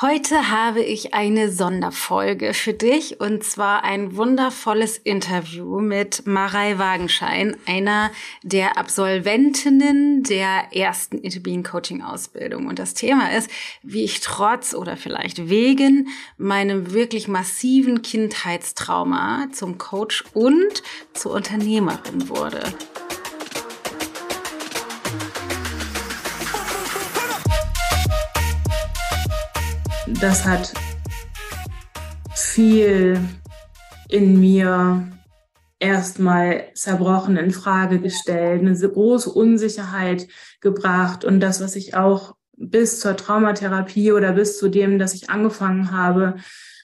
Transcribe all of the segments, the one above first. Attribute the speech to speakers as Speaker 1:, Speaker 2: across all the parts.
Speaker 1: Heute habe ich eine Sonderfolge für dich und zwar ein wundervolles Interview mit Marei Wagenschein, einer der Absolventinnen der ersten Interbeing Coaching Ausbildung. Und das Thema ist, wie ich trotz oder vielleicht wegen meinem wirklich massiven Kindheitstrauma zum Coach und zur Unternehmerin wurde.
Speaker 2: Das hat viel in mir erstmal zerbrochen, in Frage gestellt, eine große Unsicherheit gebracht und das, was ich auch bis zur Traumatherapie oder bis zu dem, dass ich angefangen habe,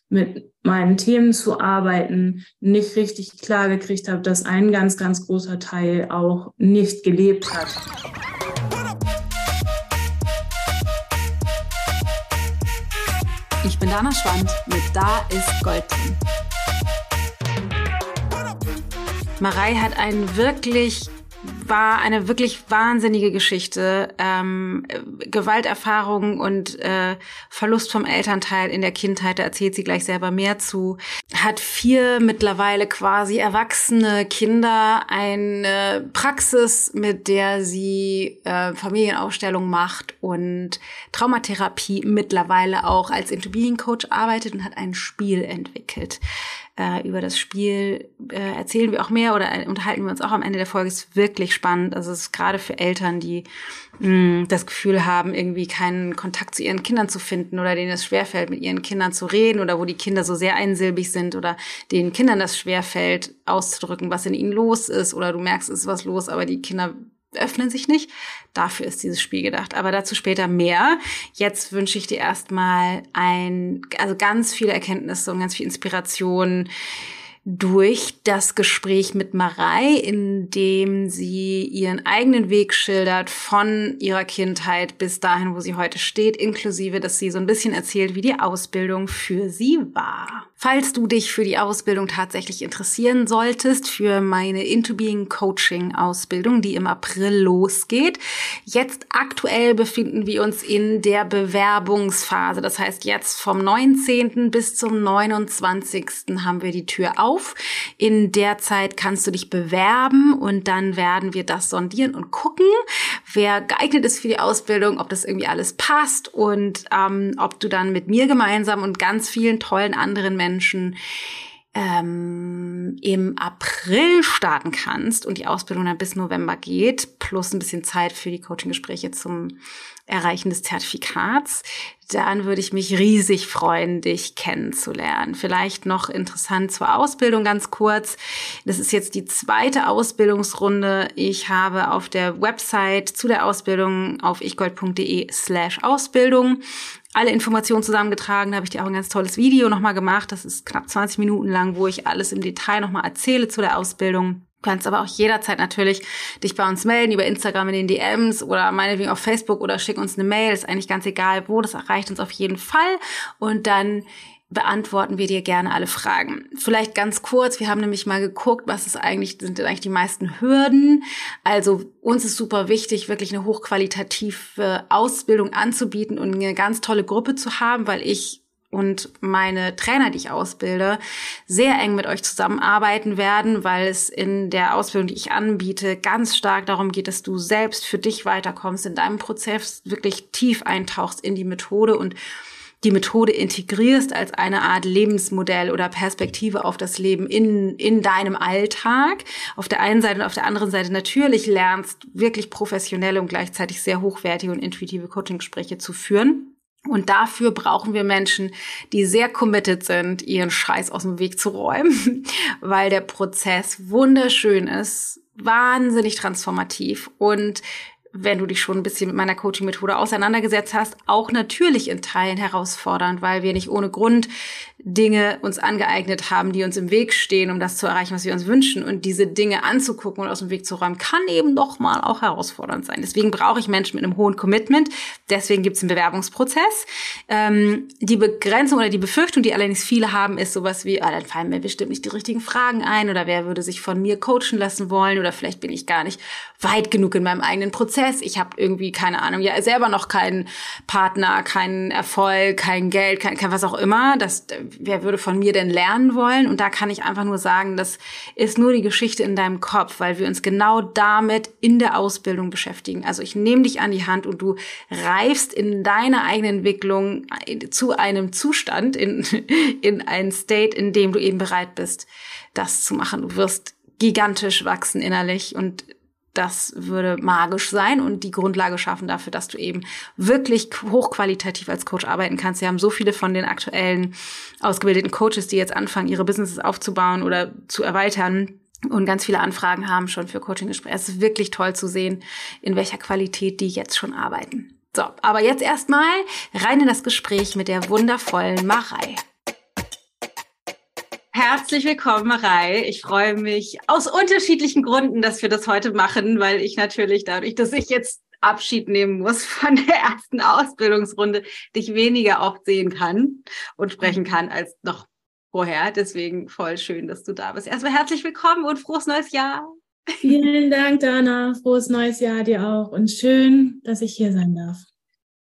Speaker 2: mit meinen Themen zu arbeiten, nicht richtig klar gekriegt habe, dass ein ganz, ganz großer Teil auch nicht gelebt hat.
Speaker 1: Bin Dana Schwand mit Da ist Gold drin. Marei hat einen wirklich war eine wirklich wahnsinnige Geschichte. Ähm, Gewalterfahrung und äh, Verlust vom Elternteil in der Kindheit, da erzählt sie gleich selber mehr zu. Hat vier mittlerweile quasi erwachsene Kinder, eine Praxis, mit der sie äh, Familienaufstellung macht und Traumatherapie mittlerweile auch als Into-Being-Coach arbeitet und hat ein Spiel entwickelt. Äh, über das Spiel äh, erzählen wir auch mehr oder äh, unterhalten wir uns auch am Ende der Folge. Ist wirklich spannend. Also es ist gerade für Eltern, die mh, mm, das Gefühl haben, irgendwie keinen Kontakt zu ihren Kindern zu finden oder denen es schwerfällt, mit ihren Kindern zu reden oder wo die Kinder so sehr einsilbig sind oder den Kindern das schwerfällt, auszudrücken, was in ihnen los ist oder du merkst, es ist was los, aber die Kinder öffnen sich nicht. Dafür ist dieses Spiel gedacht. Aber dazu später mehr. Jetzt wünsche ich dir erstmal ein, also ganz viele Erkenntnisse und ganz viel Inspiration durch das Gespräch mit Marei, in dem sie ihren eigenen Weg schildert von ihrer Kindheit bis dahin, wo sie heute steht, inklusive, dass sie so ein bisschen erzählt, wie die Ausbildung für sie war. Falls du dich für die Ausbildung tatsächlich interessieren solltest, für meine Into Being Coaching Ausbildung, die im April losgeht. Jetzt aktuell befinden wir uns in der Bewerbungsphase. Das heißt, jetzt vom 19. bis zum 29. haben wir die Tür auf. In der Zeit kannst du dich bewerben und dann werden wir das sondieren und gucken, wer geeignet ist für die Ausbildung, ob das irgendwie alles passt und ähm, ob du dann mit mir gemeinsam und ganz vielen tollen anderen Menschen Menschen ähm, im April starten kannst und die Ausbildung dann bis November geht, plus ein bisschen Zeit für die Coaching-Gespräche zum Erreichen des Zertifikats, dann würde ich mich riesig freuen, dich kennenzulernen. Vielleicht noch interessant zur Ausbildung ganz kurz. Das ist jetzt die zweite Ausbildungsrunde. Ich habe auf der Website zu der Ausbildung auf ichgold.de slash Ausbildung alle Informationen zusammengetragen. Da habe ich dir auch ein ganz tolles Video nochmal gemacht. Das ist knapp 20 Minuten lang, wo ich alles im Detail nochmal erzähle zu der Ausbildung. Du kannst aber auch jederzeit natürlich dich bei uns melden, über Instagram in den DMs oder meinetwegen auf Facebook oder schick uns eine Mail. Ist eigentlich ganz egal, wo. Das erreicht uns auf jeden Fall. Und dann beantworten wir dir gerne alle Fragen. Vielleicht ganz kurz, wir haben nämlich mal geguckt, was ist eigentlich, sind denn eigentlich die meisten Hürden. Also uns ist super wichtig, wirklich eine hochqualitative Ausbildung anzubieten und eine ganz tolle Gruppe zu haben, weil ich und meine Trainer, die ich ausbilde, sehr eng mit euch zusammenarbeiten werden, weil es in der Ausbildung, die ich anbiete, ganz stark darum geht, dass du selbst für dich weiterkommst, in deinem Prozess wirklich tief eintauchst in die Methode und die Methode integrierst als eine Art Lebensmodell oder Perspektive auf das Leben in, in deinem Alltag. Auf der einen Seite und auf der anderen Seite natürlich lernst, wirklich professionelle und gleichzeitig sehr hochwertige und intuitive Coaching-Gespräche zu führen. Und dafür brauchen wir Menschen, die sehr committed sind, ihren Scheiß aus dem Weg zu räumen, weil der Prozess wunderschön ist, wahnsinnig transformativ und wenn du dich schon ein bisschen mit meiner Coaching-Methode auseinandergesetzt hast, auch natürlich in Teilen herausfordernd, weil wir nicht ohne Grund Dinge uns angeeignet haben, die uns im Weg stehen, um das zu erreichen, was wir uns wünschen. Und diese Dinge anzugucken und aus dem Weg zu räumen, kann eben doch mal auch herausfordernd sein. Deswegen brauche ich Menschen mit einem hohen Commitment. Deswegen gibt es einen Bewerbungsprozess. Ähm, die Begrenzung oder die Befürchtung, die allerdings viele haben, ist sowas wie, ah, dann fallen mir bestimmt nicht die richtigen Fragen ein oder wer würde sich von mir coachen lassen wollen oder vielleicht bin ich gar nicht weit genug in meinem eigenen Prozess. Ich habe irgendwie keine Ahnung, ja selber noch keinen Partner, keinen Erfolg, kein Geld, kein, kein was auch immer. Das wer würde von mir denn lernen wollen? Und da kann ich einfach nur sagen, das ist nur die Geschichte in deinem Kopf, weil wir uns genau damit in der Ausbildung beschäftigen. Also ich nehme dich an die Hand und du reifst in deiner eigenen Entwicklung zu einem Zustand, in, in ein State, in dem du eben bereit bist, das zu machen. Du wirst gigantisch wachsen innerlich und das würde magisch sein und die Grundlage schaffen dafür, dass du eben wirklich hochqualitativ als Coach arbeiten kannst. Wir haben so viele von den aktuellen ausgebildeten Coaches, die jetzt anfangen, ihre Businesses aufzubauen oder zu erweitern und ganz viele Anfragen haben schon für Coaching-Gespräche. Es ist wirklich toll zu sehen, in welcher Qualität die jetzt schon arbeiten. So, aber jetzt erstmal rein in das Gespräch mit der wundervollen Marei. Herzlich willkommen, Marei. Ich freue mich aus unterschiedlichen Gründen, dass wir das heute machen, weil ich natürlich dadurch, dass ich jetzt Abschied nehmen muss von der ersten Ausbildungsrunde, dich weniger oft sehen kann und sprechen kann als noch vorher. Deswegen voll schön, dass du da bist. Erstmal herzlich willkommen und frohes neues Jahr.
Speaker 2: Vielen Dank, Dana. Frohes neues Jahr dir auch und schön, dass ich hier sein darf.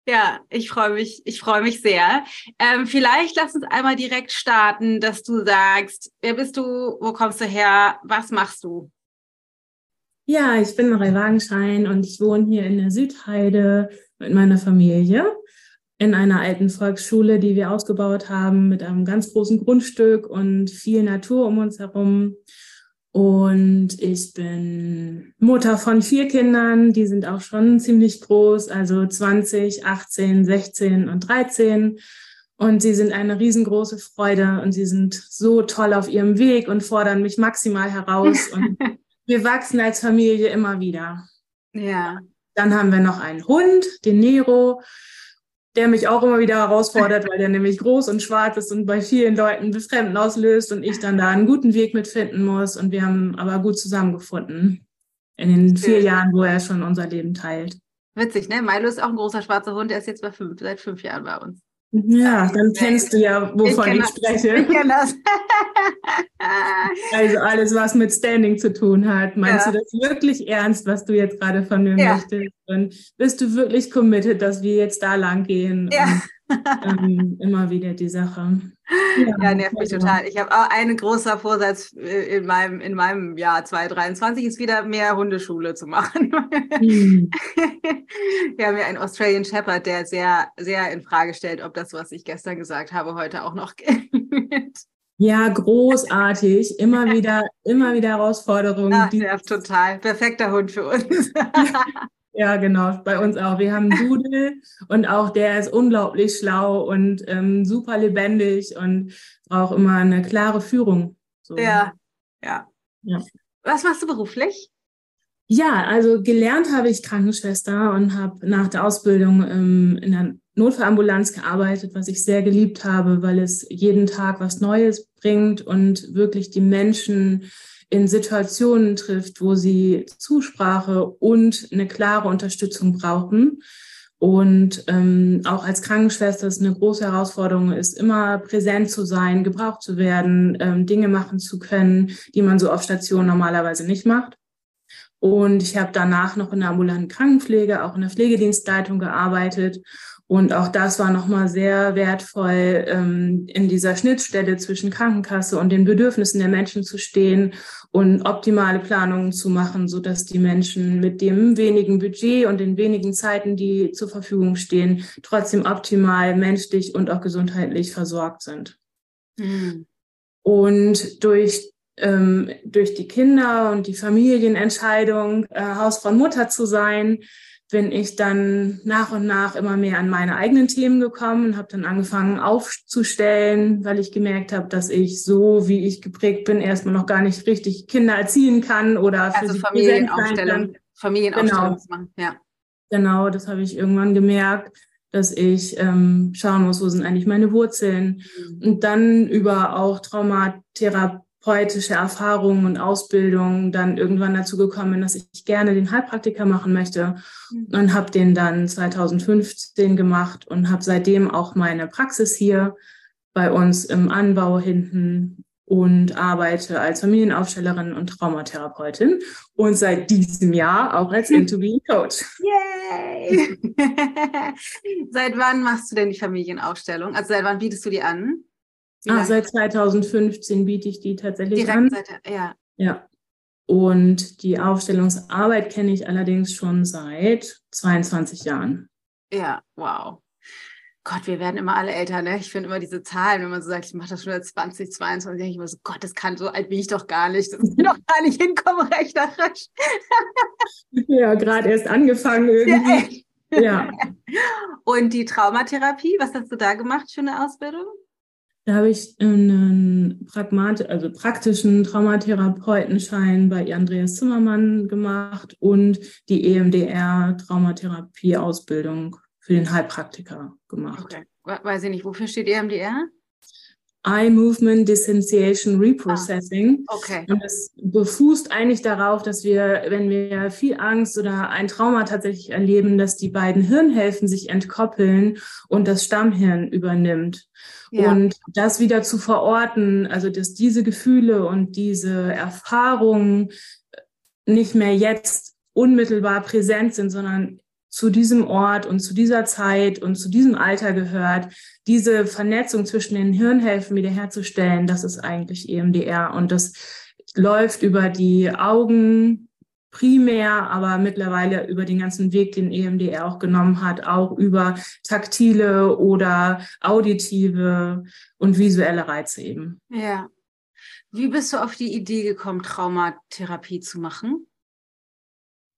Speaker 1: Ja, ich freue mich, ich freue mich sehr. Ähm, vielleicht lass uns einmal direkt starten, dass du sagst, wer bist du, wo kommst du her, was machst du?
Speaker 2: Ja, ich bin Marie Wagenschein und ich wohne hier in der Südheide mit meiner Familie in einer alten Volksschule, die wir ausgebaut haben mit einem ganz großen Grundstück und viel Natur um uns herum. Und ich bin Mutter von vier Kindern, die sind auch schon ziemlich groß, also 20, 18, 16 und 13. Und sie sind eine riesengroße Freude und sie sind so toll auf ihrem Weg und fordern mich maximal heraus. Und wir wachsen als Familie immer wieder.
Speaker 1: Ja.
Speaker 2: Dann haben wir noch einen Hund, den Nero der mich auch immer wieder herausfordert, weil der nämlich groß und schwarz ist und bei vielen Leuten Befremden auslöst und ich dann da einen guten Weg mitfinden muss. Und wir haben aber gut zusammengefunden in den vier Jahren, wo er schon unser Leben teilt.
Speaker 1: Witzig, ne? Milo ist auch ein großer schwarzer Hund, der ist jetzt bei fünf, seit fünf Jahren bei uns.
Speaker 2: Ja, dann kennst du ja, wovon ich, ich spreche. Ich kenne das. also alles, was mit Standing zu tun hat. Meinst ja. du das wirklich ernst, was du jetzt gerade von mir ja. möchtest? Und bist du wirklich committed, dass wir jetzt da lang gehen? Ja. Ähm, immer wieder die Sache.
Speaker 1: Ja, ja nervt mich also. total. Ich habe auch einen großer Vorsatz äh, in meinem, in meinem Jahr 2023 ist wieder mehr Hundeschule zu machen. Mhm. Wir haben ja einen Australian Shepherd, der sehr, sehr in Frage stellt, ob das, was ich gestern gesagt habe, heute auch noch gilt.
Speaker 2: Ja, großartig. Immer wieder, immer wieder Herausforderungen. Ja,
Speaker 1: nervt total. Perfekter Hund für uns.
Speaker 2: Ja, genau, bei uns auch. Wir haben Dudel und auch der ist unglaublich schlau und ähm, super lebendig und braucht immer eine klare Führung.
Speaker 1: So. Ja, ja, ja. Was machst du beruflich?
Speaker 2: Ja, also gelernt habe ich Krankenschwester und habe nach der Ausbildung ähm, in der Notfallambulanz gearbeitet, was ich sehr geliebt habe, weil es jeden Tag was Neues bringt und wirklich die Menschen in Situationen trifft, wo sie Zusprache und eine klare Unterstützung brauchen. Und ähm, auch als Krankenschwester ist eine große Herausforderung, ist immer präsent zu sein, gebraucht zu werden, ähm, Dinge machen zu können, die man so auf Station normalerweise nicht macht. Und ich habe danach noch in der ambulanten Krankenpflege, auch in der Pflegedienstleitung gearbeitet und auch das war nochmal sehr wertvoll, ähm, in dieser Schnittstelle zwischen Krankenkasse und den Bedürfnissen der Menschen zu stehen und optimale Planungen zu machen, so dass die Menschen mit dem wenigen Budget und den wenigen Zeiten, die zur Verfügung stehen, trotzdem optimal menschlich und auch gesundheitlich versorgt sind. Mhm. Und durch ähm, durch die Kinder und die Familienentscheidung, äh, Hausfrau und Mutter zu sein, bin ich dann nach und nach immer mehr an meine eigenen Themen gekommen und habe dann angefangen aufzustellen, weil ich gemerkt habe, dass ich so, wie ich geprägt bin, erstmal noch gar nicht richtig Kinder erziehen kann oder für
Speaker 1: also Familienaufstellung, Familienaufstellung genau. machen. Ja.
Speaker 2: Genau, das habe ich irgendwann gemerkt, dass ich ähm, schauen muss, wo sind eigentlich meine Wurzeln mhm. und dann über auch Traumatherapie therapeutische Erfahrungen und Ausbildung dann irgendwann dazu gekommen, dass ich gerne den Heilpraktiker machen möchte mhm. und habe den dann 2015 gemacht und habe seitdem auch meine Praxis hier bei uns im Anbau hinten und arbeite als Familienaufstellerin und Traumatherapeutin und seit diesem Jahr auch als Into-Being Coach.
Speaker 1: Yay! seit wann machst du denn die Familienaufstellung? Also seit wann bietest du die an?
Speaker 2: Ah, seit 2015 biete ich die tatsächlich Direkt an. Seit,
Speaker 1: ja.
Speaker 2: Ja. Und die Aufstellungsarbeit kenne ich allerdings schon seit 22 Jahren.
Speaker 1: Ja, wow. Gott, wir werden immer alle älter, ne? Ich finde immer diese Zahlen, wenn man so sagt, ich mache das schon seit 20, 22, denke ich immer so, Gott, das kann so alt bin ich doch gar nicht. Das ist doch gar nicht hinkommen, rechnerisch.
Speaker 2: ja, gerade erst angefangen irgendwie. Ja. ja.
Speaker 1: Und die Traumatherapie, was hast du da gemacht für eine Ausbildung?
Speaker 2: Da habe ich einen Pragmat also praktischen Traumatherapeutenschein bei Andreas Zimmermann gemacht und die EMDR Traumatherapie-Ausbildung für den Heilpraktiker gemacht.
Speaker 1: Okay. Weiß ich nicht, wofür steht EMDR?
Speaker 2: Eye Movement Dissociation Reprocessing.
Speaker 1: Ah, okay.
Speaker 2: Und das befußt eigentlich darauf, dass wir, wenn wir viel Angst oder ein Trauma tatsächlich erleben, dass die beiden Hirnhälften sich entkoppeln und das Stammhirn übernimmt. Ja. Und das wieder zu verorten, also dass diese Gefühle und diese Erfahrungen nicht mehr jetzt unmittelbar präsent sind, sondern zu diesem Ort und zu dieser Zeit und zu diesem Alter gehört, diese Vernetzung zwischen den Hirnhälften wiederherzustellen, das ist eigentlich EMDR. Und das läuft über die Augen primär, aber mittlerweile über den ganzen Weg, den EMDR auch genommen hat, auch über taktile oder auditive und visuelle Reize eben.
Speaker 1: Ja. Wie bist du auf die Idee gekommen, Traumatherapie zu machen?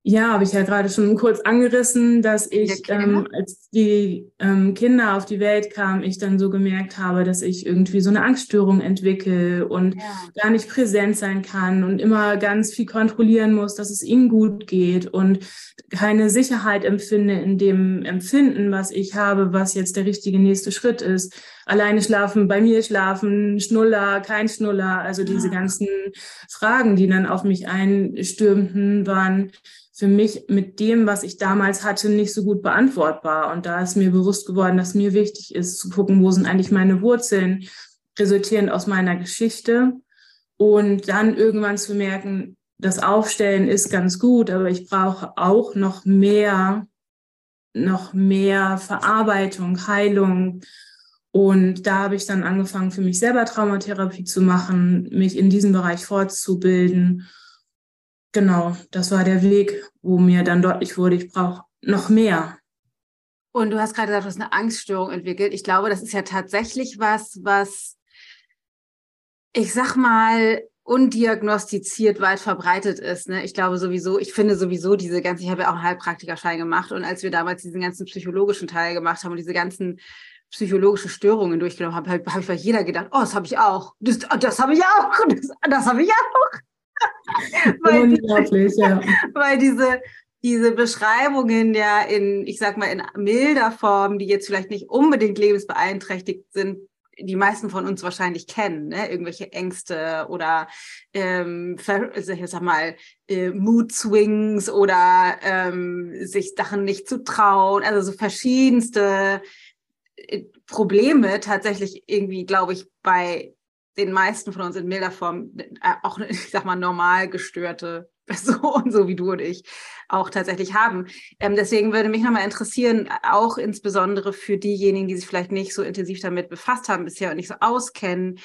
Speaker 2: Ja, habe ich ja gerade schon kurz angerissen, dass ich, ähm, als die ähm, Kinder auf die Welt kamen, ich dann so gemerkt habe, dass ich irgendwie so eine Angststörung entwickle und ja. gar nicht präsent sein kann und immer ganz viel kontrollieren muss, dass es ihnen gut geht und keine Sicherheit empfinde in dem Empfinden, was ich habe, was jetzt der richtige nächste Schritt ist. Alleine schlafen, bei mir schlafen, Schnuller, kein Schnuller, also diese ja. ganzen Fragen, die dann auf mich einstürmten, waren für mich mit dem, was ich damals hatte, nicht so gut beantwortbar. Und da ist mir bewusst geworden, dass mir wichtig ist, zu gucken, wo sind eigentlich meine Wurzeln, resultierend aus meiner Geschichte. Und dann irgendwann zu merken, das Aufstellen ist ganz gut, aber ich brauche auch noch mehr, noch mehr Verarbeitung, Heilung. Und da habe ich dann angefangen, für mich selber Traumatherapie zu machen, mich in diesem Bereich fortzubilden genau, das war der Weg, wo mir dann deutlich wurde, ich brauche noch mehr.
Speaker 1: Und du hast gerade gesagt, du hast eine Angststörung entwickelt. Ich glaube, das ist ja tatsächlich was, was, ich sag mal, undiagnostiziert weit verbreitet ist. Ne? Ich glaube sowieso, ich finde sowieso diese ganze, ich habe ja auch einen Heilpraktikerschein gemacht und als wir damals diesen ganzen psychologischen Teil gemacht haben und diese ganzen psychologischen Störungen durchgenommen habe hab ich bei jeder gedacht, oh, das habe ich auch. Das, das habe ich auch. Das, das habe ich auch.
Speaker 2: weil Unglaublich, ja.
Speaker 1: Weil diese, diese Beschreibungen ja in, ich sag mal, in milder Form, die jetzt vielleicht nicht unbedingt lebensbeeinträchtigt sind, die meisten von uns wahrscheinlich kennen, ne? irgendwelche Ängste oder ähm, also ich sag mal äh, Mood Swings oder ähm, sich Sachen nicht zu trauen, also so verschiedenste Probleme tatsächlich irgendwie, glaube ich, bei den meisten von uns in milder Form äh, auch, ich sag mal, normal gestörte Personen, so wie du und ich, auch tatsächlich haben. Ähm, deswegen würde mich nochmal interessieren, auch insbesondere für diejenigen, die sich vielleicht nicht so intensiv damit befasst haben bisher und nicht so auskennen,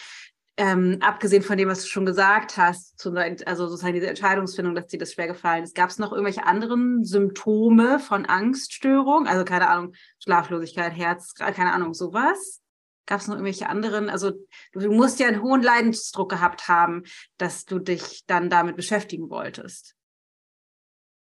Speaker 1: ähm, abgesehen von dem, was du schon gesagt hast, also sozusagen diese Entscheidungsfindung, dass dir das schwer gefallen ist, gab es noch irgendwelche anderen Symptome von Angststörung? Also keine Ahnung, Schlaflosigkeit, Herz, keine Ahnung, sowas? Gab es noch irgendwelche anderen? Also du musst ja einen hohen Leidensdruck gehabt haben, dass du dich dann damit beschäftigen wolltest.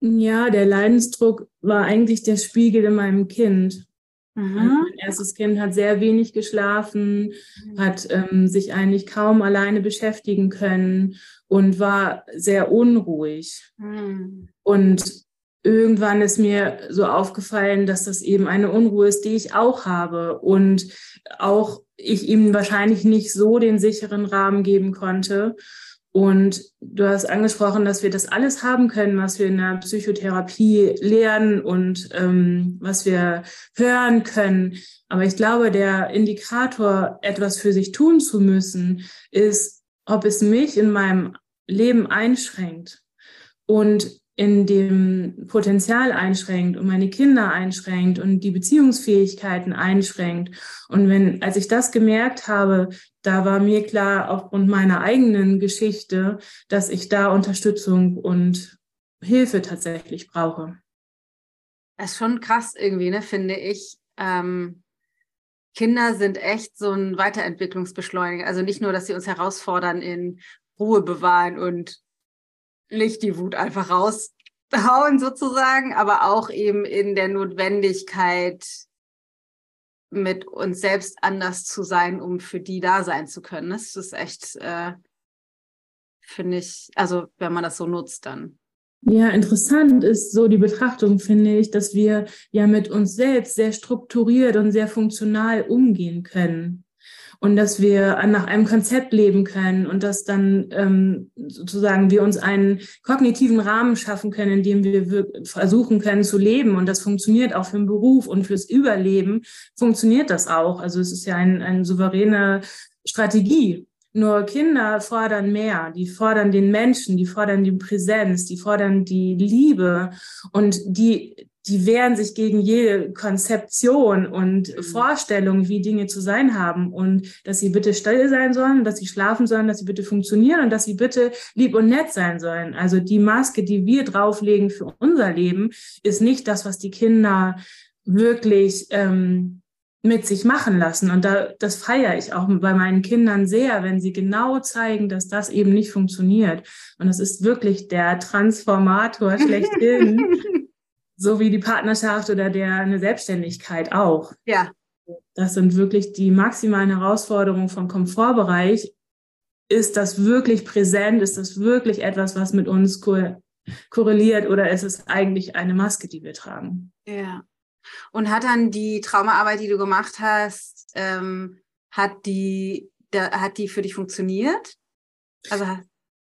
Speaker 2: Ja, der Leidensdruck war eigentlich der Spiegel in meinem Kind. Mhm. Also mein erstes Kind hat sehr wenig geschlafen, mhm. hat ähm, sich eigentlich kaum alleine beschäftigen können und war sehr unruhig. Mhm. Und irgendwann ist mir so aufgefallen, dass das eben eine Unruhe ist, die ich auch habe und auch ich ihm wahrscheinlich nicht so den sicheren Rahmen geben konnte. Und du hast angesprochen, dass wir das alles haben können, was wir in der Psychotherapie lernen und ähm, was wir hören können. Aber ich glaube, der Indikator, etwas für sich tun zu müssen, ist ob es mich in meinem Leben einschränkt und in dem Potenzial einschränkt und meine Kinder einschränkt und die Beziehungsfähigkeiten einschränkt. Und wenn, als ich das gemerkt habe, da war mir klar, aufgrund meiner eigenen Geschichte, dass ich da Unterstützung und Hilfe tatsächlich brauche.
Speaker 1: Das ist schon krass irgendwie, ne, finde ich. Ähm, Kinder sind echt so ein Weiterentwicklungsbeschleuniger. Also nicht nur, dass sie uns herausfordern in Ruhe bewahren und nicht die Wut einfach raushauen sozusagen, aber auch eben in der Notwendigkeit, mit uns selbst anders zu sein, um für die da sein zu können. Das ist echt, äh, finde ich, also wenn man das so nutzt, dann.
Speaker 2: Ja, interessant ist so die Betrachtung, finde ich, dass wir ja mit uns selbst sehr strukturiert und sehr funktional umgehen können. Und dass wir nach einem Konzept leben können und dass dann ähm, sozusagen wir uns einen kognitiven Rahmen schaffen können, in dem wir versuchen können zu leben. Und das funktioniert auch für den Beruf und fürs Überleben funktioniert das auch. Also es ist ja ein, eine souveräne Strategie. Nur Kinder fordern mehr. Die fordern den Menschen, die fordern die Präsenz, die fordern die Liebe und die, die wehren sich gegen jede Konzeption und mhm. Vorstellung, wie Dinge zu sein haben und dass sie bitte still sein sollen, dass sie schlafen sollen, dass sie bitte funktionieren und dass sie bitte lieb und nett sein sollen. Also die Maske, die wir drauflegen für unser Leben, ist nicht das, was die Kinder wirklich ähm, mit sich machen lassen. Und da, das feiere ich auch bei meinen Kindern sehr, wenn sie genau zeigen, dass das eben nicht funktioniert. Und das ist wirklich der Transformator schlechthin, so wie die Partnerschaft oder der eine Selbstständigkeit auch.
Speaker 1: Ja.
Speaker 2: Das sind wirklich die maximalen Herausforderungen vom Komfortbereich. Ist das wirklich präsent? Ist das wirklich etwas, was mit uns korreliert oder ist es eigentlich eine Maske, die wir tragen?
Speaker 1: Ja. Und hat dann die Traumaarbeit, die du gemacht hast, ähm, hat die, da, hat die für dich funktioniert?
Speaker 2: Also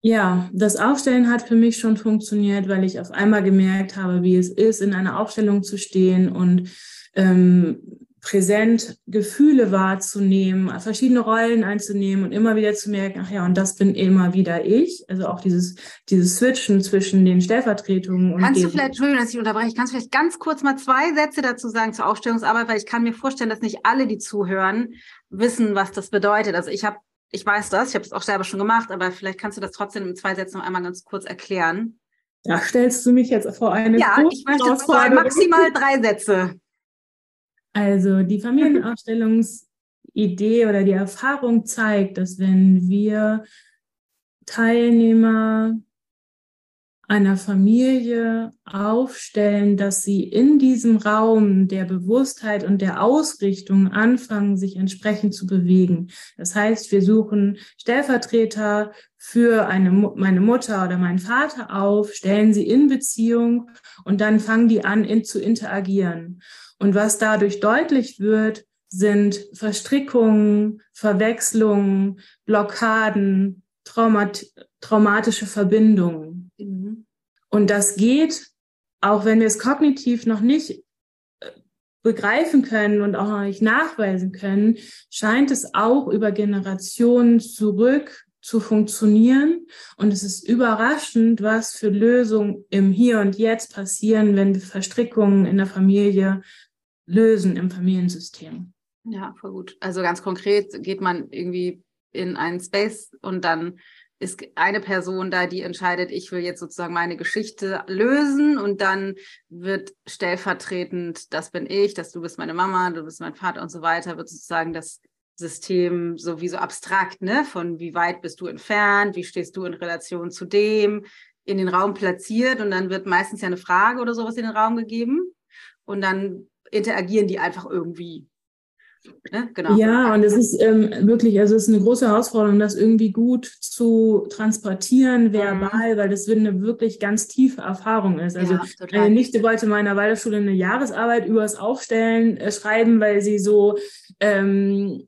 Speaker 2: ja, das Aufstellen hat für mich schon funktioniert, weil ich auf einmal gemerkt habe, wie es ist, in einer Aufstellung zu stehen und ähm, präsent Gefühle wahrzunehmen, verschiedene Rollen einzunehmen und immer wieder zu merken, ach ja, und das bin immer wieder ich. Also auch dieses, dieses Switchen zwischen den Stellvertretungen und
Speaker 1: Kannst du vielleicht, Entschuldigung, dass ich unterbreche, kannst du vielleicht ganz kurz mal zwei Sätze dazu sagen zur Aufstellungsarbeit, weil ich kann mir vorstellen, dass nicht alle, die zuhören, wissen, was das bedeutet. Also ich habe, ich weiß das, ich habe es auch selber schon gemacht, aber vielleicht kannst du das trotzdem in zwei Sätzen noch einmal ganz kurz erklären.
Speaker 2: Da stellst du mich jetzt vor eine
Speaker 1: Ja, ich möchte maximal drei Sätze.
Speaker 2: Also die Familienausstellungsidee oder die Erfahrung zeigt, dass wenn wir Teilnehmer einer Familie aufstellen, dass sie in diesem Raum der Bewusstheit und der Ausrichtung anfangen, sich entsprechend zu bewegen. Das heißt, wir suchen Stellvertreter für eine, meine Mutter oder meinen Vater auf, stellen sie in Beziehung und dann fangen die an, in, zu interagieren. Und was dadurch deutlich wird, sind Verstrickungen, Verwechslungen, Blockaden, Traumat traumatische Verbindungen. Und das geht, auch wenn wir es kognitiv noch nicht äh, begreifen können und auch noch nicht nachweisen können, scheint es auch über Generationen zurück zu funktionieren. Und es ist überraschend, was für Lösungen im Hier und Jetzt passieren, wenn wir Verstrickungen in der Familie lösen im Familiensystem.
Speaker 1: Ja, voll gut. Also ganz konkret geht man irgendwie in einen Space und dann ist eine Person da, die entscheidet, ich will jetzt sozusagen meine Geschichte lösen und dann wird stellvertretend, das bin ich, dass du bist meine Mama, du bist mein Vater und so weiter, wird sozusagen das System sowieso abstrakt, ne? Von wie weit bist du entfernt, wie stehst du in Relation zu dem, in den Raum platziert und dann wird meistens ja eine Frage oder sowas in den Raum gegeben und dann interagieren die einfach irgendwie.
Speaker 2: Ne? Genau. Ja, und es ist ähm, wirklich, also es ist eine große Herausforderung, das irgendwie gut zu transportieren, verbal, mhm. weil das eine wirklich ganz tiefe Erfahrung ist. Also ja, meine Nichte wollte meiner Waldorfschule eine Jahresarbeit über das Aufstellen äh, schreiben, weil sie so ähm,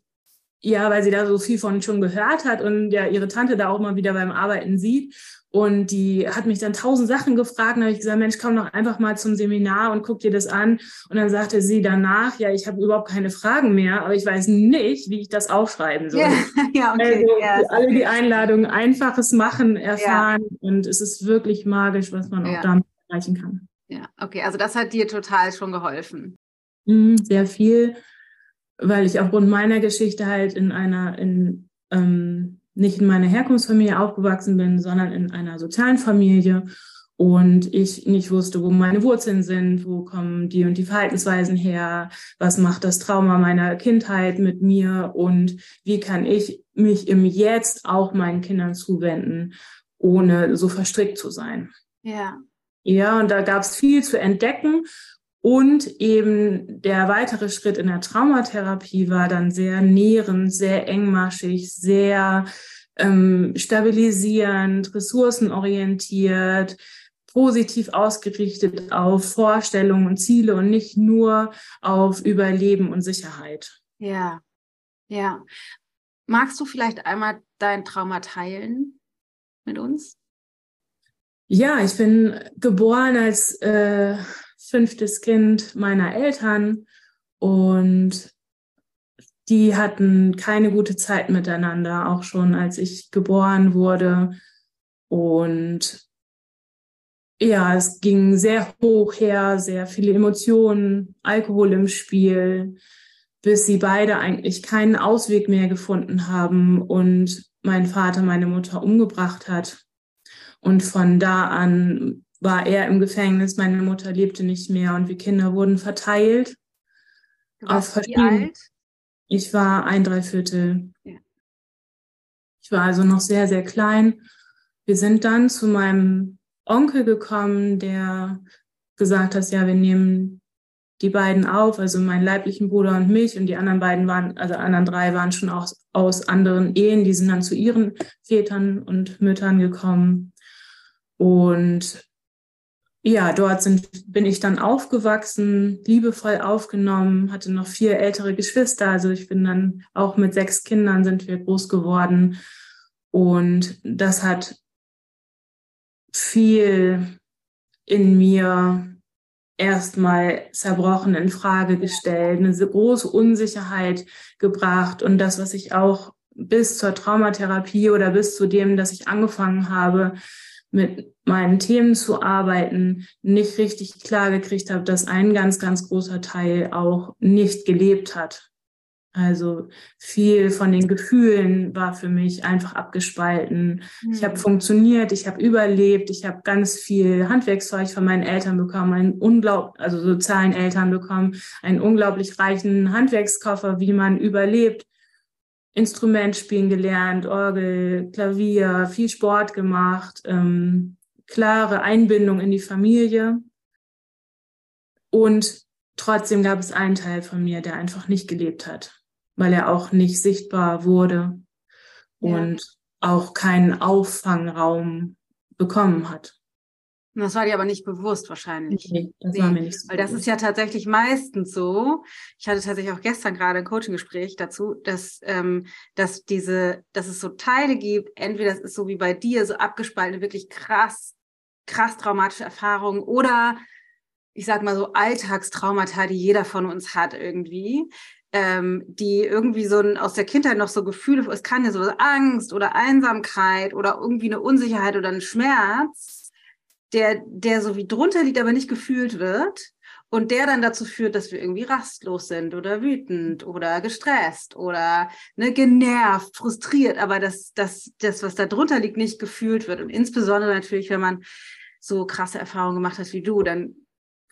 Speaker 2: ja, weil sie da so viel von schon gehört hat und ja ihre Tante da auch mal wieder beim Arbeiten sieht. Und die hat mich dann tausend Sachen gefragt. Da habe ich gesagt, Mensch, komm doch einfach mal zum Seminar und guck dir das an. Und dann sagte sie danach, ja, ich habe überhaupt keine Fragen mehr, aber ich weiß nicht, wie ich das aufschreiben soll. Ja, ja okay. Also ja, alle die Einladungen, einfaches Machen, erfahren. Ja. Und es ist wirklich magisch, was man auch damit erreichen kann.
Speaker 1: Ja, okay. Also das hat dir total schon geholfen.
Speaker 2: Mhm, sehr viel, weil ich aufgrund meiner Geschichte halt in einer, in ähm, nicht in meiner Herkunftsfamilie aufgewachsen bin, sondern in einer sozialen Familie und ich nicht wusste, wo meine Wurzeln sind, wo kommen die und die Verhaltensweisen her, was macht das Trauma meiner Kindheit mit mir und wie kann ich mich im Jetzt auch meinen Kindern zuwenden, ohne so verstrickt zu sein.
Speaker 1: Ja.
Speaker 2: Ja, und da gab es viel zu entdecken. Und eben der weitere Schritt in der Traumatherapie war dann sehr nährend, sehr engmaschig, sehr ähm, stabilisierend, ressourcenorientiert, positiv ausgerichtet auf Vorstellungen und Ziele und nicht nur auf Überleben und Sicherheit.
Speaker 1: Ja, ja. Magst du vielleicht einmal dein Trauma teilen mit uns?
Speaker 2: Ja, ich bin geboren als äh, fünftes Kind meiner Eltern und die hatten keine gute Zeit miteinander, auch schon als ich geboren wurde. Und ja, es ging sehr hoch her, sehr viele Emotionen, Alkohol im Spiel, bis sie beide eigentlich keinen Ausweg mehr gefunden haben und mein Vater meine Mutter umgebracht hat. Und von da an war er im Gefängnis, meine Mutter lebte nicht mehr und wir Kinder wurden verteilt.
Speaker 1: Du warst wie alt?
Speaker 2: Ich war ein Dreiviertel. Ja. Ich war also noch sehr, sehr klein. Wir sind dann zu meinem Onkel gekommen, der gesagt hat, ja, wir nehmen die beiden auf, also meinen leiblichen Bruder und mich und die anderen beiden waren, also anderen drei waren schon aus, aus anderen Ehen, die sind dann zu ihren Vätern und Müttern gekommen. Und ja, dort sind, bin ich dann aufgewachsen, liebevoll aufgenommen, hatte noch vier ältere Geschwister. Also ich bin dann auch mit sechs Kindern sind wir groß geworden. Und das hat viel in mir erstmal zerbrochen, in Frage gestellt, eine große Unsicherheit gebracht. Und das, was ich auch bis zur Traumatherapie oder bis zu dem, dass ich angefangen habe, mit meinen Themen zu arbeiten, nicht richtig klar gekriegt habe, dass ein ganz, ganz großer Teil auch nicht gelebt hat. Also viel von den Gefühlen war für mich einfach abgespalten. Mhm. Ich habe hm. funktioniert, ich habe überlebt, ich habe ganz viel Handwerkszeug von meinen Eltern bekommen, einen unglaublich, also sozialen Eltern bekommen, einen unglaublich reichen Handwerkskoffer, wie man überlebt. Instrument spielen gelernt, Orgel, Klavier, viel Sport gemacht, ähm, klare Einbindung in die Familie. Und trotzdem gab es einen Teil von mir, der einfach nicht gelebt hat, weil er auch nicht sichtbar wurde und ja. auch keinen Auffangraum bekommen hat.
Speaker 1: Das war dir aber nicht bewusst wahrscheinlich.
Speaker 2: Nee, das nee, war mir nicht so
Speaker 1: Weil das ist ja tatsächlich meistens so. Ich hatte tatsächlich auch gestern gerade ein Coaching-Gespräch dazu, dass, ähm, dass diese, dass es so Teile gibt, entweder das ist so wie bei dir, so abgespaltene, wirklich krass, krass traumatische Erfahrungen oder ich sag mal so Alltagstraumata, die jeder von uns hat irgendwie, ähm, die irgendwie so ein, aus der Kindheit noch so Gefühle, es kann ja so Angst oder Einsamkeit oder irgendwie eine Unsicherheit oder ein Schmerz der, der so wie drunter liegt, aber nicht gefühlt wird. Und der dann dazu führt, dass wir irgendwie rastlos sind oder wütend oder gestresst oder ne, genervt, frustriert, aber dass das, das, was da drunter liegt, nicht gefühlt wird. Und insbesondere natürlich, wenn man so krasse Erfahrungen gemacht hat wie du, dann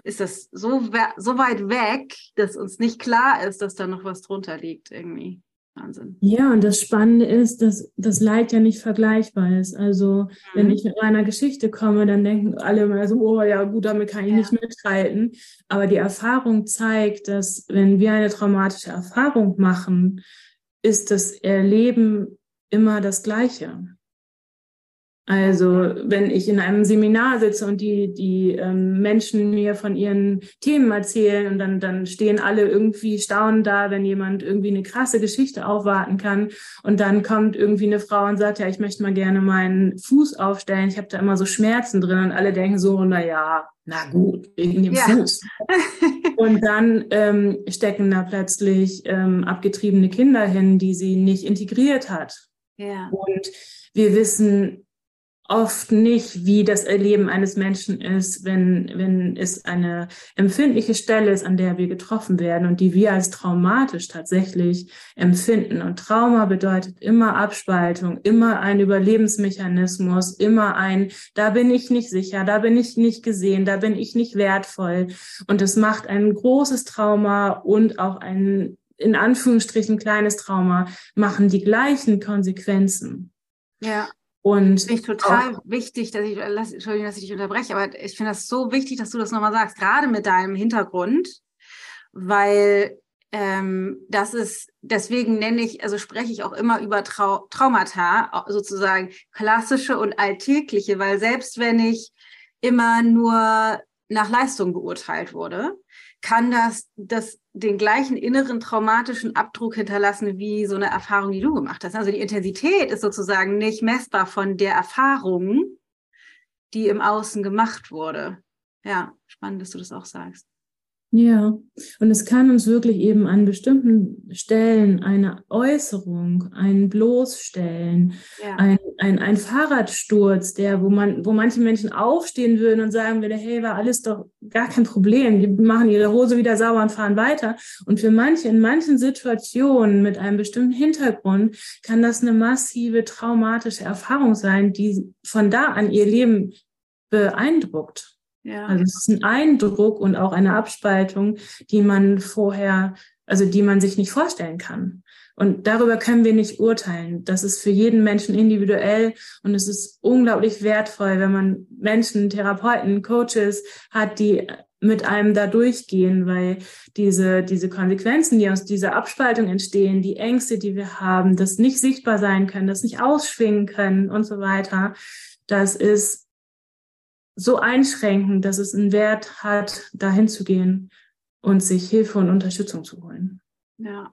Speaker 1: ist das so, so weit weg, dass uns nicht klar ist, dass da noch was drunter liegt irgendwie. Wahnsinn.
Speaker 2: Ja, und das Spannende ist, dass das Leid ja nicht vergleichbar ist. Also, mhm. wenn ich mit meiner Geschichte komme, dann denken alle immer so, oh ja, gut, damit kann ich ja. nicht mithalten. Aber die Erfahrung zeigt, dass wenn wir eine traumatische Erfahrung machen, ist das Erleben immer das Gleiche. Also wenn ich in einem Seminar sitze und die, die ähm, Menschen mir von ihren Themen erzählen und dann, dann stehen alle irgendwie staunend da, wenn jemand irgendwie eine krasse Geschichte aufwarten kann und dann kommt irgendwie eine Frau und sagt, ja, ich möchte mal gerne meinen Fuß aufstellen, ich habe da immer so Schmerzen drin und alle denken so, na ja, na gut, wegen dem ja. Fuß. und dann ähm, stecken da plötzlich ähm, abgetriebene Kinder hin, die sie nicht integriert hat. Ja. Und wir wissen oft nicht, wie das Erleben eines Menschen ist, wenn, wenn es eine empfindliche Stelle ist, an der wir getroffen werden und die wir als traumatisch tatsächlich empfinden. Und Trauma bedeutet immer Abspaltung, immer ein Überlebensmechanismus, immer ein, da bin ich nicht sicher, da bin ich nicht gesehen, da bin ich nicht wertvoll. Und es macht ein großes Trauma und auch ein in Anführungsstrichen kleines Trauma, machen die gleichen Konsequenzen.
Speaker 1: Ja. Und finde ich total wichtig, dass ich, lass, Entschuldigung, dass ich dich unterbreche, aber ich finde das so wichtig, dass du das nochmal sagst, gerade mit deinem Hintergrund, weil ähm, das ist, deswegen nenne ich, also spreche ich auch immer über Trau Traumata, sozusagen klassische und alltägliche, weil selbst wenn ich immer nur nach Leistung beurteilt wurde, kann das, das den gleichen inneren traumatischen Abdruck hinterlassen wie so eine Erfahrung, die du gemacht hast. Also die Intensität ist sozusagen nicht messbar von der Erfahrung, die im Außen gemacht wurde. Ja, spannend, dass du das auch sagst.
Speaker 2: Ja, und es kann uns wirklich eben an bestimmten Stellen eine Äußerung, ein Bloßstellen, ja. ein, ein, ein Fahrradsturz, der, wo man, wo manche Menschen aufstehen würden und sagen würden, hey, war alles doch gar kein Problem. Die machen ihre Hose wieder sauber und fahren weiter. Und für manche, in manchen Situationen mit einem bestimmten Hintergrund kann das eine massive traumatische Erfahrung sein, die von da an ihr Leben beeindruckt. Ja. Also es ist ein Eindruck und auch eine Abspaltung, die man vorher, also die man sich nicht vorstellen kann. Und darüber können wir nicht urteilen. Das ist für jeden Menschen individuell und es ist unglaublich wertvoll, wenn man Menschen, Therapeuten, Coaches hat, die mit einem da durchgehen, weil diese, diese Konsequenzen, die aus dieser Abspaltung entstehen, die Ängste, die wir haben, das nicht sichtbar sein können, das nicht ausschwingen können und so weiter, das ist so einschränkend, dass es einen Wert hat, dahin zu gehen und sich Hilfe und Unterstützung zu holen.
Speaker 1: Ja,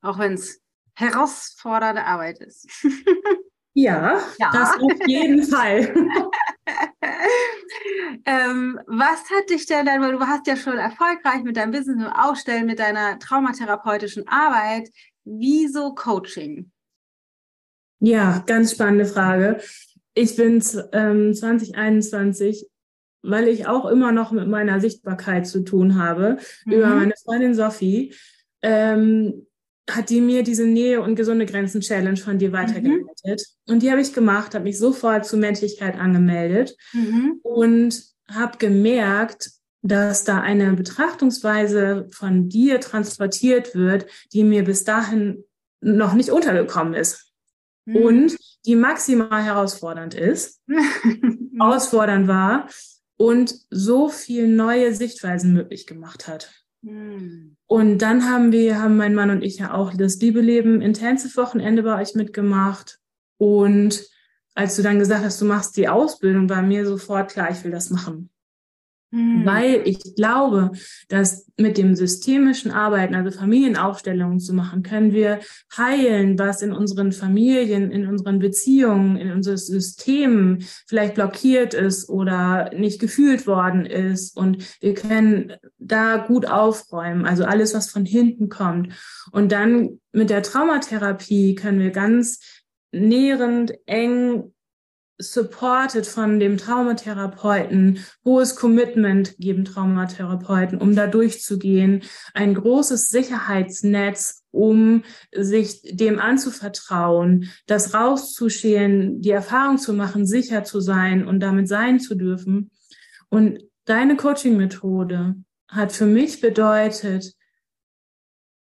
Speaker 1: auch wenn es herausfordernde Arbeit ist.
Speaker 2: ja, ja, das auf jeden Fall.
Speaker 1: ähm, was hat dich denn dann, weil du hast ja schon erfolgreich mit deinem Business im Ausstellen, mit deiner traumatherapeutischen Arbeit, wieso Coaching?
Speaker 2: Ja, ganz spannende Frage ich bin ähm, 2021, weil ich auch immer noch mit meiner Sichtbarkeit zu tun habe, mhm. über meine Freundin Sophie, ähm, hat die mir diese Nähe und gesunde Grenzen Challenge von dir weitergeleitet. Mhm. Und die habe ich gemacht, habe mich sofort zu Menschlichkeit angemeldet mhm. und habe gemerkt, dass da eine Betrachtungsweise von dir transportiert wird, die mir bis dahin noch nicht untergekommen ist. Mhm. Und die maximal herausfordernd ist, herausfordernd war und so viel neue Sichtweisen möglich gemacht hat. Mhm. Und dann haben wir, haben mein Mann und ich ja auch das Liebeleben Intensive Wochenende bei euch mitgemacht. Und als du dann gesagt hast, du machst die Ausbildung, war mir sofort klar, ich will das machen. Mhm. Weil ich glaube, dass mit dem systemischen Arbeiten, also Familienaufstellungen zu machen, können wir heilen, was in unseren Familien, in unseren Beziehungen, in unseren Systemen vielleicht blockiert ist oder nicht gefühlt worden ist. Und wir können da gut aufräumen, also alles, was von hinten kommt. Und dann mit der Traumatherapie können wir ganz nährend, eng supported von dem Traumatherapeuten, hohes Commitment geben Traumatherapeuten, um da durchzugehen, ein großes Sicherheitsnetz, um sich dem anzuvertrauen, das rauszuschälen, die Erfahrung zu machen, sicher zu sein und damit sein zu dürfen. Und deine Coaching-Methode hat für mich bedeutet,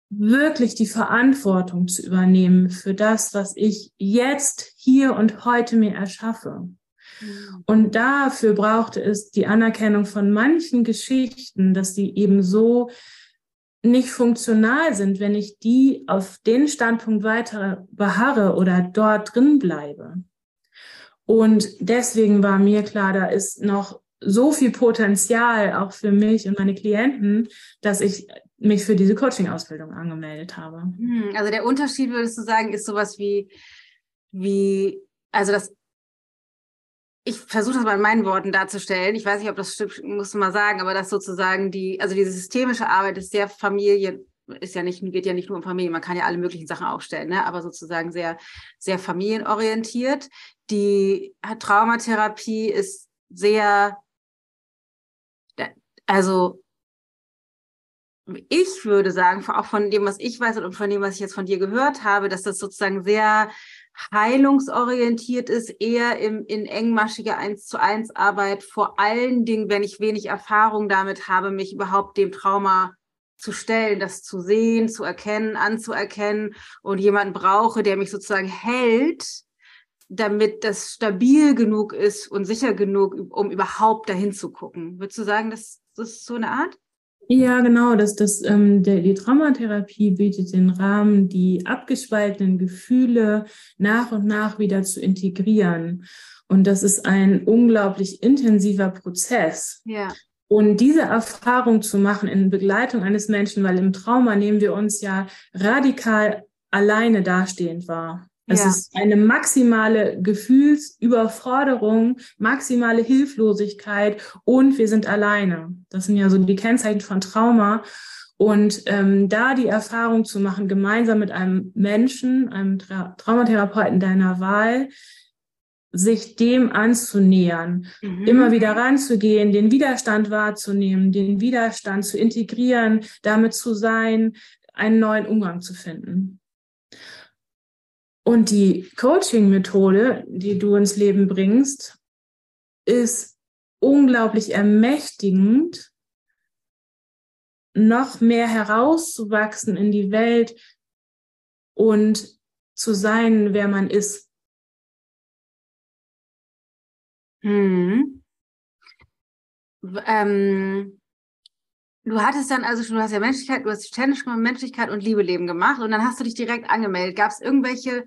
Speaker 2: wirklich die Verantwortung zu übernehmen für das, was ich jetzt, hier und heute mir erschaffe. Mhm. Und dafür brauchte es die Anerkennung von manchen Geschichten, dass die eben so nicht funktional sind, wenn ich die auf den Standpunkt weiter beharre oder dort drin bleibe. Und deswegen war mir klar, da ist noch so viel Potenzial auch für mich und meine Klienten, dass ich mich für diese Coaching-Ausbildung angemeldet habe.
Speaker 1: Hm, also der Unterschied, würdest du sagen, ist sowas wie, wie, also das, ich versuche das mal in meinen Worten darzustellen. Ich weiß nicht, ob das stimmt, musst du mal sagen, aber das sozusagen die, also diese systemische Arbeit ist sehr Familie, ist ja nicht, geht ja nicht nur um Familie, man kann ja alle möglichen Sachen aufstellen, ne? aber sozusagen sehr, sehr familienorientiert. Die Traumatherapie ist sehr, also ich würde sagen, auch von dem, was ich weiß und von dem, was ich jetzt von dir gehört habe, dass das sozusagen sehr heilungsorientiert ist, eher im, in engmaschiger eins zu eins Arbeit, vor allen Dingen, wenn ich wenig Erfahrung damit habe, mich überhaupt dem Trauma zu stellen, das zu sehen, zu erkennen, anzuerkennen und jemanden brauche, der mich sozusagen hält, damit das stabil genug ist und sicher genug, um überhaupt dahin zu gucken. Würdest du sagen, das, das ist so eine Art?
Speaker 2: Ja, genau. Das, das, ähm, der, die Traumatherapie bietet den Rahmen, die abgespaltenen Gefühle nach und nach wieder zu integrieren. Und das ist ein unglaublich intensiver Prozess.
Speaker 1: Ja.
Speaker 2: Und diese Erfahrung zu machen in Begleitung eines Menschen, weil im Trauma nehmen wir uns ja radikal alleine dastehend wahr. Es ja. ist eine maximale Gefühlsüberforderung, maximale Hilflosigkeit und wir sind alleine. Das sind ja so die Kennzeichen von Trauma. Und ähm, da die Erfahrung zu machen, gemeinsam mit einem Menschen, einem Tra Traumatherapeuten deiner Wahl, sich dem anzunähern, mhm. immer wieder ranzugehen, den Widerstand wahrzunehmen, den Widerstand zu integrieren, damit zu sein, einen neuen Umgang zu finden. Und die Coaching-Methode, die du ins Leben bringst, ist unglaublich ermächtigend, noch mehr herauszuwachsen in die Welt und zu sein, wer man ist.
Speaker 1: Hm. Ähm, du hattest dann also schon, du hast ja Menschlichkeit, du hast ständig Menschlichkeit und Liebe leben gemacht und dann hast du dich direkt angemeldet. Gab es irgendwelche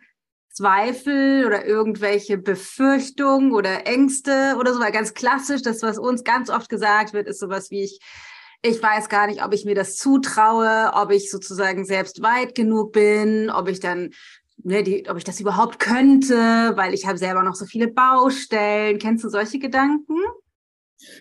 Speaker 1: Zweifel oder irgendwelche Befürchtungen oder Ängste oder so, weil ganz klassisch, das, was uns ganz oft gesagt wird, ist sowas wie ich, ich weiß gar nicht, ob ich mir das zutraue, ob ich sozusagen selbst weit genug bin, ob ich dann, ne, die, ob ich das überhaupt könnte, weil ich habe selber noch so viele Baustellen. Kennst du solche Gedanken?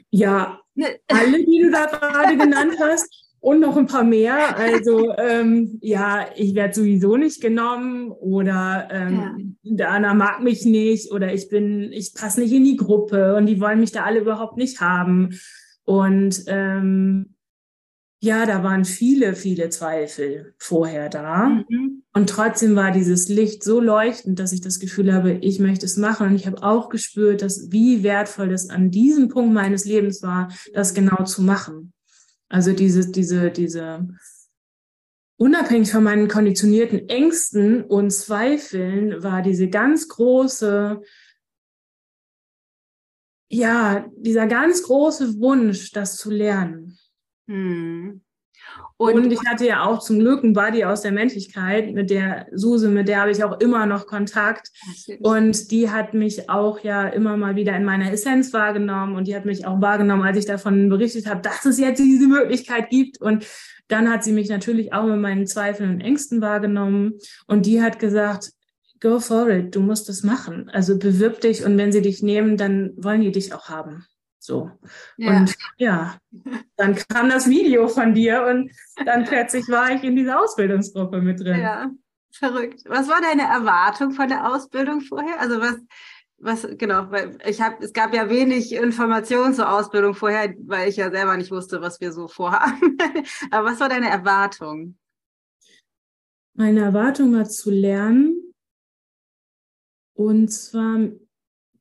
Speaker 2: Ja, ne. alle, die du da gerade genannt hast und noch ein paar mehr. Also ähm, ja, ich werde sowieso nicht genommen oder ähm, ja. Anna mag mich nicht oder ich bin, ich passe nicht in die Gruppe und die wollen mich da alle überhaupt nicht haben. Und ähm, ja, da waren viele, viele Zweifel vorher da. Mhm. Und trotzdem war dieses Licht so leuchtend, dass ich das Gefühl habe, ich möchte es machen. Und ich habe auch gespürt, dass wie wertvoll das an diesem Punkt meines Lebens war, das genau zu machen. Also diese, diese, diese, unabhängig von meinen konditionierten Ängsten und Zweifeln war diese ganz große, ja, dieser ganz große Wunsch, das zu lernen. Hm. Und, und, ich hatte ja auch zum Glück einen Buddy aus der Menschlichkeit, mit der Suse, mit der habe ich auch immer noch Kontakt. Und die hat mich auch ja immer mal wieder in meiner Essenz wahrgenommen und die hat mich auch wahrgenommen, als ich davon berichtet habe, dass es jetzt diese Möglichkeit gibt. Und dann hat sie mich natürlich auch mit meinen Zweifeln und Ängsten wahrgenommen. Und die hat gesagt, go for it, du musst es machen. Also bewirb dich und wenn sie dich nehmen, dann wollen die dich auch haben. So. Ja. Und ja, dann kam das Video von dir und dann plötzlich war ich in dieser Ausbildungsgruppe mit drin.
Speaker 1: Ja, verrückt. Was war deine Erwartung von der Ausbildung vorher? Also was, was, genau, weil ich habe, es gab ja wenig Informationen zur Ausbildung vorher, weil ich ja selber nicht wusste, was wir so vorhaben. Aber was war deine Erwartung?
Speaker 2: Meine Erwartung war zu lernen und zwar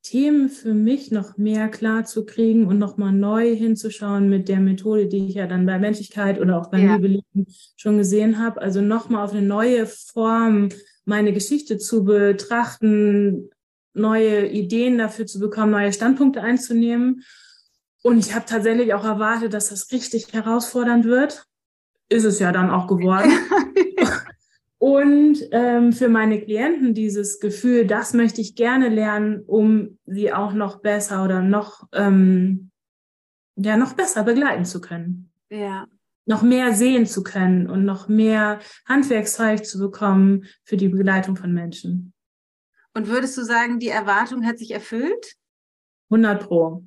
Speaker 2: Themen für mich noch mehr klar zu kriegen und nochmal neu hinzuschauen mit der Methode, die ich ja dann bei Menschlichkeit oder auch beim ja. Liebeleben schon gesehen habe. Also nochmal auf eine neue Form meine Geschichte zu betrachten, neue Ideen dafür zu bekommen, neue Standpunkte einzunehmen. Und ich habe tatsächlich auch erwartet, dass das richtig herausfordernd wird. Ist es ja dann auch geworden. Und ähm, für meine Klienten dieses Gefühl, das möchte ich gerne lernen, um sie auch noch besser oder noch, ähm, ja, noch besser begleiten zu können.
Speaker 1: Ja.
Speaker 2: Noch mehr sehen zu können und noch mehr Handwerkszeug zu bekommen für die Begleitung von Menschen.
Speaker 1: Und würdest du sagen, die Erwartung hat sich erfüllt?
Speaker 2: 100 Pro.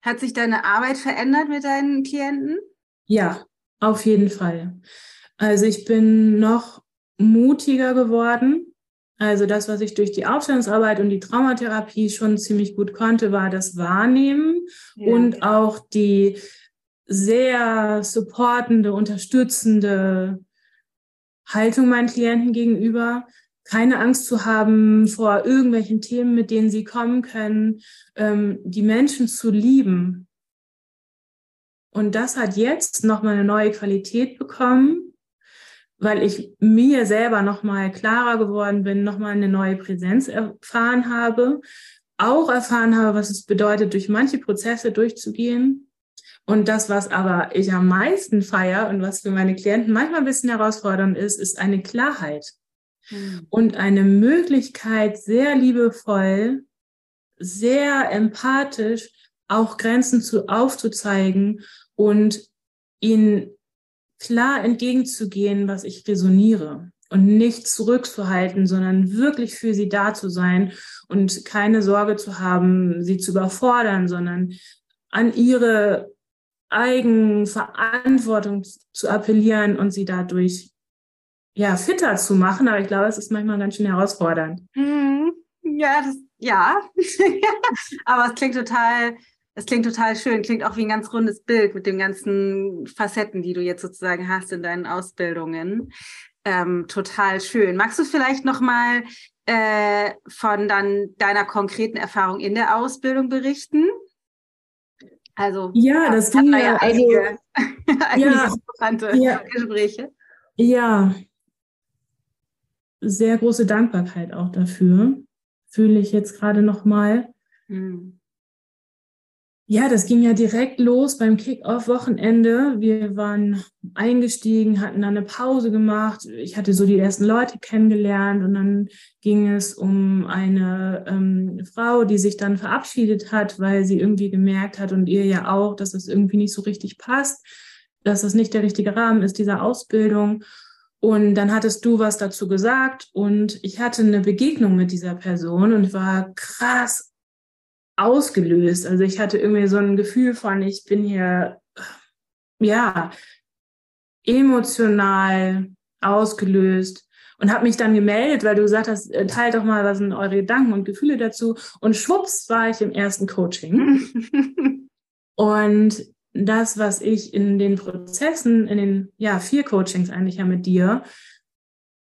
Speaker 1: Hat sich deine Arbeit verändert mit deinen Klienten?
Speaker 2: Ja, auf jeden Fall. Also ich bin noch mutiger geworden. Also das, was ich durch die Aufstellungsarbeit und die Traumatherapie schon ziemlich gut konnte, war das Wahrnehmen ja. und auch die sehr supportende, unterstützende Haltung meinen Klienten gegenüber. Keine Angst zu haben vor irgendwelchen Themen, mit denen sie kommen können, ähm, die Menschen zu lieben. Und das hat jetzt nochmal eine neue Qualität bekommen, weil ich mir selber nochmal klarer geworden bin, nochmal eine neue Präsenz erfahren habe, auch erfahren habe, was es bedeutet, durch manche Prozesse durchzugehen. Und das, was aber ich am meisten feiere und was für meine Klienten manchmal ein bisschen herausfordernd ist, ist eine Klarheit mhm. und eine Möglichkeit, sehr liebevoll, sehr empathisch auch Grenzen zu aufzuzeigen und ihnen klar entgegenzugehen, was ich resoniere und nicht zurückzuhalten, sondern wirklich für sie da zu sein und keine Sorge zu haben, sie zu überfordern, sondern an ihre Eigenverantwortung zu appellieren und sie dadurch ja fitter zu machen. Aber ich glaube, es ist manchmal ganz schön herausfordernd.
Speaker 1: Mhm. Ja, das, ja. aber es klingt total es klingt total schön, klingt auch wie ein ganz rundes Bild mit den ganzen Facetten, die du jetzt sozusagen hast in deinen Ausbildungen. Ähm, total schön. Magst du vielleicht noch mal äh, von dann deiner konkreten Erfahrung in der Ausbildung berichten?
Speaker 2: Also ja, das ging ja, ja einige, also, einige ja, interessante ja, Gespräche. Ja, sehr große Dankbarkeit auch dafür. Fühle ich jetzt gerade noch mal. Hm. Ja, das ging ja direkt los beim Kick-Off-Wochenende. Wir waren eingestiegen, hatten dann eine Pause gemacht. Ich hatte so die ersten Leute kennengelernt und dann ging es um eine ähm, Frau, die sich dann verabschiedet hat, weil sie irgendwie gemerkt hat und ihr ja auch, dass es irgendwie nicht so richtig passt, dass das nicht der richtige Rahmen ist dieser Ausbildung. Und dann hattest du was dazu gesagt und ich hatte eine Begegnung mit dieser Person und war krass ausgelöst. Also ich hatte irgendwie so ein Gefühl von, ich bin hier, ja, emotional ausgelöst und habe mich dann gemeldet, weil du gesagt hast, äh, teilt doch mal, was sind eure Gedanken und Gefühle dazu. Und schwupps war ich im ersten Coaching. und das, was ich in den Prozessen, in den ja, vier Coachings eigentlich ja mit dir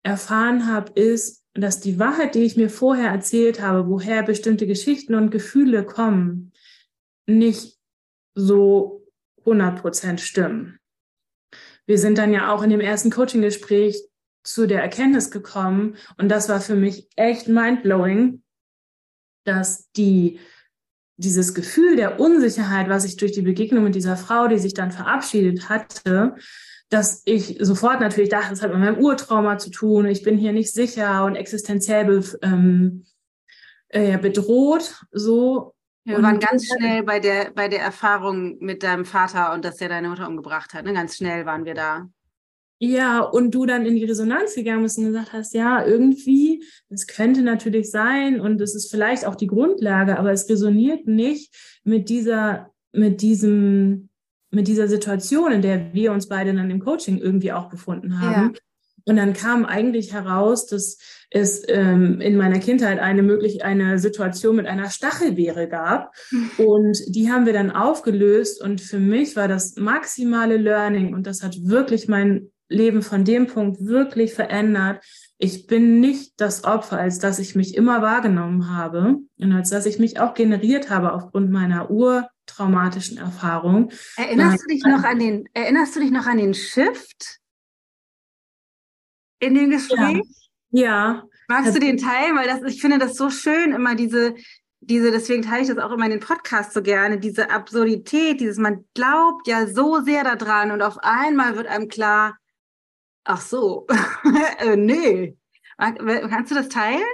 Speaker 2: erfahren habe, ist, dass die Wahrheit, die ich mir vorher erzählt habe, woher bestimmte Geschichten und Gefühle kommen, nicht so 100% stimmen. Wir sind dann ja auch in dem ersten Coaching-Gespräch zu der Erkenntnis gekommen und das war für mich echt mindblowing, dass die dieses Gefühl der Unsicherheit, was ich durch die Begegnung mit dieser Frau, die sich dann verabschiedet hatte, dass ich sofort natürlich dachte, das hat mit meinem Urtrauma zu tun, ich bin hier nicht sicher und existenziell ähm, äh, bedroht. So.
Speaker 1: Ja, wir waren ganz schnell bei der, bei der Erfahrung mit deinem Vater und dass er deine Mutter umgebracht hat. Ne? Ganz schnell waren wir da.
Speaker 2: Ja, und du dann in die Resonanz gegangen bist und gesagt hast, ja, irgendwie, es könnte natürlich sein und es ist vielleicht auch die Grundlage, aber es resoniert nicht mit dieser, mit diesem mit dieser Situation, in der wir uns beide dann im Coaching irgendwie auch befunden haben. Ja. Und dann kam eigentlich heraus, dass es ähm, in meiner Kindheit eine möglich eine Situation mit einer Stachelbeere gab. Und die haben wir dann aufgelöst. Und für mich war das maximale Learning und das hat wirklich mein Leben von dem Punkt wirklich verändert. Ich bin nicht das Opfer, als dass ich mich immer wahrgenommen habe und als dass ich mich auch generiert habe aufgrund meiner Ur traumatischen Erfahrung.
Speaker 1: Erinnerst du dich noch an den, erinnerst du dich noch an den Shift in dem Gespräch?
Speaker 2: Ja. ja.
Speaker 1: Magst du den teilen? Weil das, ich finde das so schön, immer diese, diese, deswegen teile ich das auch immer in den Podcast so gerne, diese Absurdität, dieses, man glaubt ja so sehr daran und auf einmal wird einem klar, Ach so. äh, nee. Kannst du das teilen?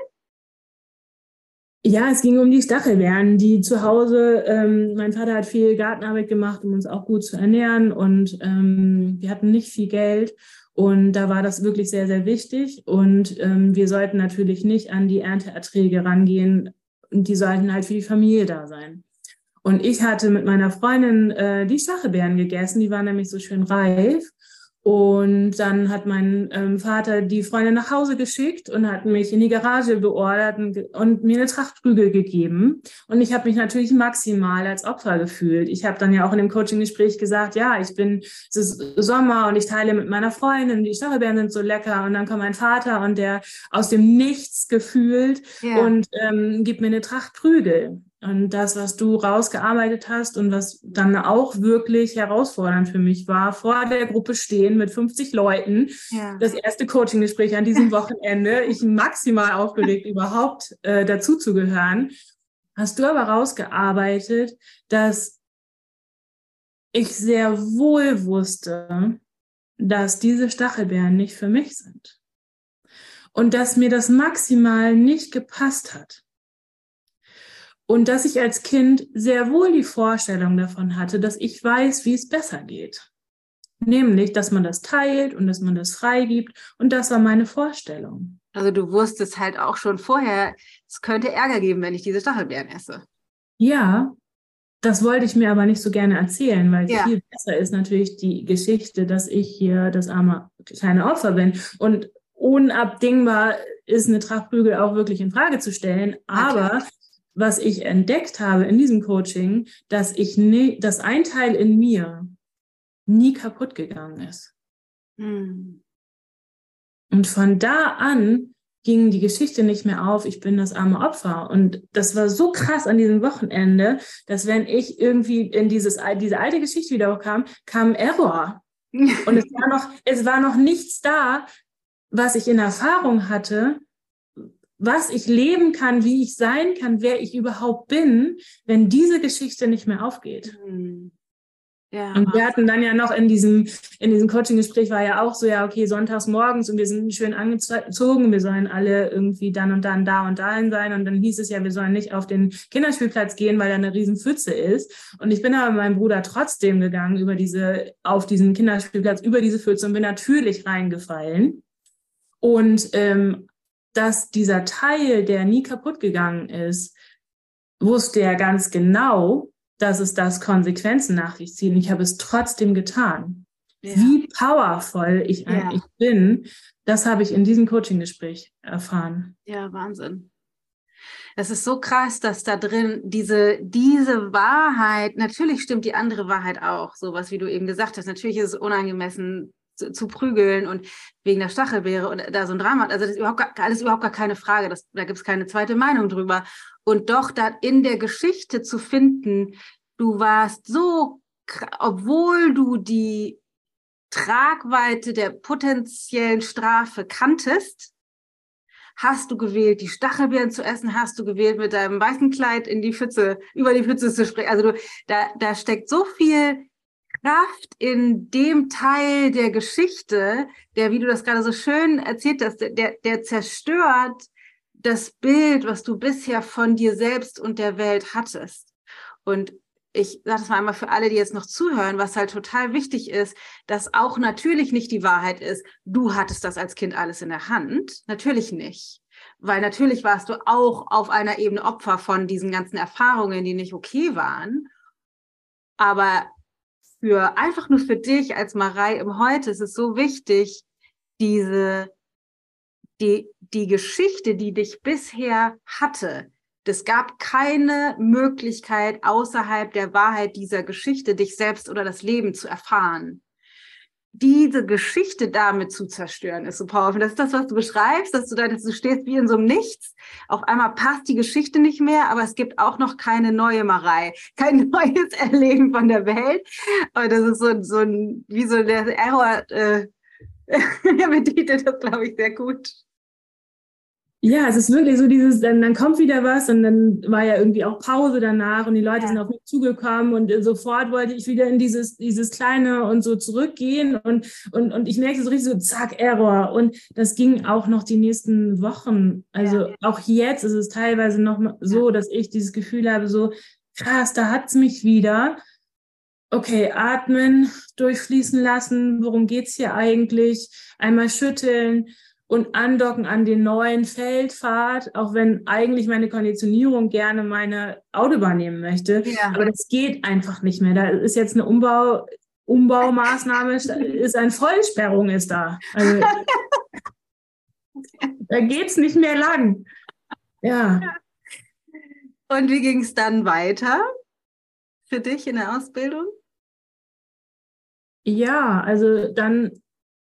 Speaker 2: Ja, es ging um die Stachelbeeren, die zu Hause, ähm, mein Vater hat viel Gartenarbeit gemacht, um uns auch gut zu ernähren und ähm, wir hatten nicht viel Geld und da war das wirklich sehr, sehr wichtig und ähm, wir sollten natürlich nicht an die Ernteerträge rangehen die sollten halt für die Familie da sein. Und ich hatte mit meiner Freundin äh, die Stachelbeeren gegessen, die waren nämlich so schön reif und dann hat mein ähm, Vater die Freundin nach Hause geschickt und hat mich in die Garage beordert und, und mir eine Tracht Prügel gegeben. Und ich habe mich natürlich maximal als Opfer gefühlt. Ich habe dann ja auch in dem Coaching-Gespräch gesagt, ja, ich bin, es ist Sommer und ich teile mit meiner Freundin, die Stachelbeeren sind so lecker. Und dann kommt mein Vater und der aus dem Nichts gefühlt ja. und ähm, gibt mir eine Tracht Prügel. Und das, was du rausgearbeitet hast und was dann auch wirklich herausfordernd für mich war, vor der Gruppe stehen mit 50 Leuten, ja. das erste Coaching-Gespräch an diesem Wochenende, ich maximal aufgeregt, überhaupt äh, dazu zu gehören, hast du aber rausgearbeitet, dass ich sehr wohl wusste, dass diese Stachelbeeren nicht für mich sind. Und dass mir das maximal nicht gepasst hat. Und dass ich als Kind sehr wohl die Vorstellung davon hatte, dass ich weiß, wie es besser geht. Nämlich, dass man das teilt und dass man das freigibt. Und das war meine Vorstellung.
Speaker 1: Also du wusstest halt auch schon vorher, es könnte Ärger geben, wenn ich diese Stachelbeeren esse.
Speaker 2: Ja, das wollte ich mir aber nicht so gerne erzählen, weil ja. viel besser ist natürlich die Geschichte, dass ich hier das arme kleine Opfer bin. Und unabdingbar ist eine Trachtprügel auch wirklich in Frage zu stellen. Aber okay was ich entdeckt habe in diesem Coaching, dass ich nie, dass ein Teil in mir nie kaputt gegangen ist. Hm. Und von da an ging die Geschichte nicht mehr auf, ich bin das arme Opfer. Und das war so krass an diesem Wochenende, dass wenn ich irgendwie in dieses, diese alte Geschichte wieder kam, kam Error. Und es war noch, es war noch nichts da, was ich in Erfahrung hatte, was ich leben kann, wie ich sein kann, wer ich überhaupt bin, wenn diese Geschichte nicht mehr aufgeht. Mhm. Ja, und wir hatten dann ja noch in diesem, in diesem Coaching-Gespräch war ja auch so, ja, okay, sonntags morgens und wir sind schön angezogen, wir sollen alle irgendwie dann und dann da und dahin sein. Und dann hieß es ja, wir sollen nicht auf den Kinderspielplatz gehen, weil da eine riesen Pfütze ist. Und ich bin aber mit meinem Bruder trotzdem gegangen über diese, auf diesen Kinderspielplatz, über diese Pfütze und bin natürlich reingefallen. Und ähm, dass dieser Teil, der nie kaputt gegangen ist, wusste er ganz genau, dass es das Konsequenzen nach sich zieht. Und ich habe es trotzdem getan. Ja. Wie powervoll ich ja. eigentlich bin, das habe ich in diesem Coaching-Gespräch erfahren.
Speaker 1: Ja, Wahnsinn. Es ist so krass, dass da drin diese, diese Wahrheit, natürlich stimmt die andere Wahrheit auch, sowas wie du eben gesagt hast. Natürlich ist es unangemessen, zu, zu, prügeln und wegen der Stachelbeere und da so ein Drama. Also das ist überhaupt gar, alles überhaupt gar keine Frage. Das, da gibt es keine zweite Meinung drüber. Und doch da in der Geschichte zu finden, du warst so, obwohl du die Tragweite der potenziellen Strafe kanntest, hast du gewählt, die Stachelbeeren zu essen, hast du gewählt, mit deinem weißen Kleid in die Pfütze, über die Pfütze zu springen. Also du, da, da steckt so viel Kraft in dem Teil der Geschichte, der, wie du das gerade so schön erzählt hast, der, der zerstört das Bild, was du bisher von dir selbst und der Welt hattest. Und ich sage das mal einmal für alle, die jetzt noch zuhören, was halt total wichtig ist, dass auch natürlich nicht die Wahrheit ist, du hattest das als Kind alles in der Hand. Natürlich nicht. Weil natürlich warst du auch auf einer Ebene Opfer von diesen ganzen Erfahrungen, die nicht okay waren. Aber für einfach nur für dich als Marei im Heute ist es so wichtig, diese die die Geschichte, die dich bisher hatte. Es gab keine Möglichkeit außerhalb der Wahrheit dieser Geschichte, dich selbst oder das Leben zu erfahren diese Geschichte damit zu zerstören, ist so powerful. Das ist das, was du beschreibst, dass du da, dass du stehst wie in so einem Nichts. Auf einmal passt die Geschichte nicht mehr, aber es gibt auch noch keine neue Marei, kein neues Erleben von der Welt. Und das ist so, so ein, wie so der Error, äh, er betitelt das, glaube ich, sehr gut.
Speaker 2: Ja, es ist wirklich so dieses, dann, dann kommt wieder was und dann war ja irgendwie auch Pause danach und die Leute ja. sind auf mich zugekommen und sofort wollte ich wieder in dieses, dieses Kleine und so zurückgehen und, und, und ich merkte so richtig so, zack, Error. Und das ging auch noch die nächsten Wochen. Also ja. auch jetzt ist es teilweise noch so, dass ich dieses Gefühl habe, so krass, da hat's mich wieder. Okay, atmen, durchfließen lassen, worum geht's hier eigentlich? Einmal schütteln und andocken an den neuen Feldpfad, auch wenn eigentlich meine Konditionierung gerne meine Autobahn nehmen möchte. Ja. Aber das geht einfach nicht mehr. Da ist jetzt eine Umbau, Umbaumaßnahme, ist eine Vollsperrung ist da. Also, da geht's nicht mehr lang. Ja.
Speaker 1: Und wie ging es dann weiter für dich in der Ausbildung?
Speaker 2: Ja, also dann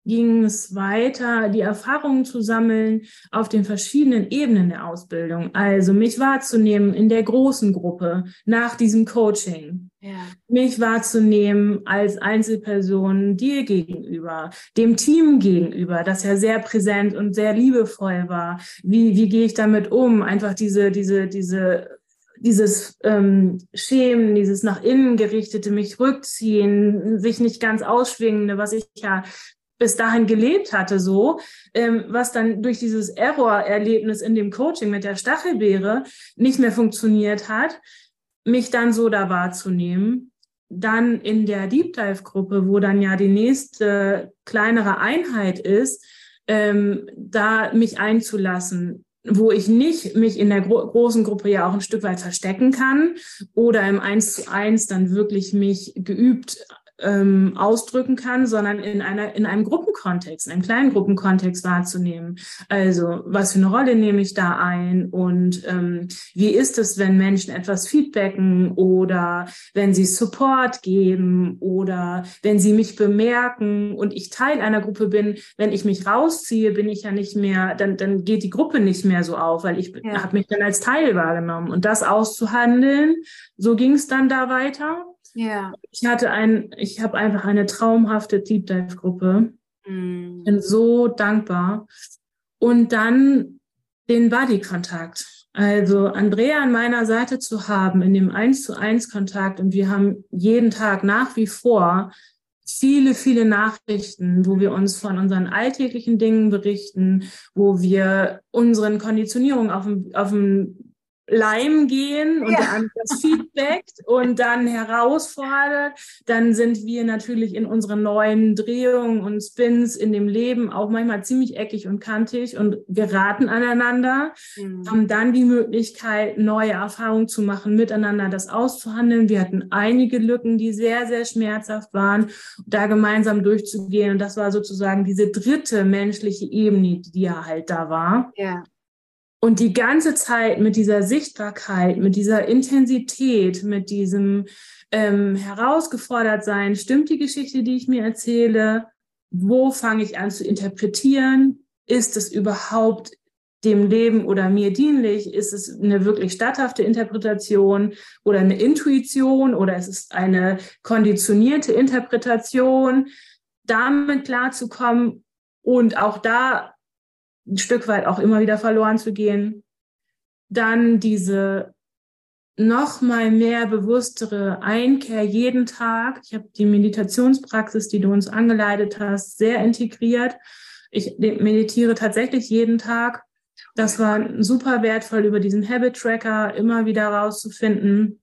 Speaker 2: ging es weiter, die Erfahrungen zu sammeln auf den verschiedenen Ebenen der Ausbildung. Also mich wahrzunehmen in der großen Gruppe nach diesem Coaching. Ja. Mich wahrzunehmen als Einzelperson dir gegenüber, dem Team gegenüber, das ja sehr präsent und sehr liebevoll war. Wie, wie gehe ich damit um? Einfach diese, diese, diese dieses ähm, Schämen, dieses nach innen gerichtete, mich rückziehen, sich nicht ganz ausschwingende, was ich ja bis dahin gelebt hatte, so, ähm, was dann durch dieses Error-Erlebnis in dem Coaching mit der Stachelbeere nicht mehr funktioniert hat, mich dann so da wahrzunehmen. Dann in der Deep Dive-Gruppe, wo dann ja die nächste kleinere Einheit ist, ähm, da mich einzulassen, wo ich nicht mich in der gro großen Gruppe ja auch ein Stück weit verstecken kann oder im Eins zu eins dann wirklich mich geübt ähm, ausdrücken kann, sondern in einer in einem Gruppenkontext, in einem kleinen Gruppenkontext wahrzunehmen. Also was für eine Rolle nehme ich da ein und ähm, wie ist es, wenn Menschen etwas feedbacken oder wenn sie Support geben oder wenn sie mich bemerken und ich Teil einer Gruppe bin, wenn ich mich rausziehe, bin ich ja nicht mehr, dann dann geht die Gruppe nicht mehr so auf, weil ich ja. habe mich dann als Teil wahrgenommen und das auszuhandeln, so ging es dann da weiter. Ja. Ich hatte ein, ich habe einfach eine traumhafte Deep Dive Gruppe. Mhm. Bin so dankbar. Und dann den Body-Kontakt. Also Andrea an meiner Seite zu haben in dem eins zu eins Kontakt und wir haben jeden Tag nach wie vor viele, viele Nachrichten, wo wir uns von unseren alltäglichen Dingen berichten, wo wir unseren Konditionierungen auf dem, auf dem Leim gehen und ja. der andere das feedbackt und dann herausfordert, dann sind wir natürlich in unseren neuen Drehungen und Spins in dem Leben auch manchmal ziemlich eckig und kantig und geraten aneinander, mhm. haben dann die Möglichkeit, neue Erfahrungen zu machen, miteinander das auszuhandeln. Wir hatten einige Lücken, die sehr, sehr schmerzhaft waren, da gemeinsam durchzugehen. Und das war sozusagen diese dritte menschliche Ebene, die ja halt da war. Ja. Und die ganze Zeit mit dieser Sichtbarkeit, mit dieser Intensität, mit diesem ähm, herausgefordert sein, stimmt die Geschichte, die ich mir erzähle? Wo fange ich an zu interpretieren? Ist es überhaupt dem Leben oder mir dienlich? Ist es eine wirklich statthafte Interpretation oder eine Intuition oder ist es eine konditionierte Interpretation? Damit klarzukommen und auch da ein Stück weit auch immer wieder verloren zu gehen. Dann diese noch mal mehr bewusstere Einkehr jeden Tag. Ich habe die Meditationspraxis, die du uns angeleitet hast, sehr integriert. Ich meditiere tatsächlich jeden Tag. Das war super wertvoll, über diesen Habit Tracker immer wieder rauszufinden,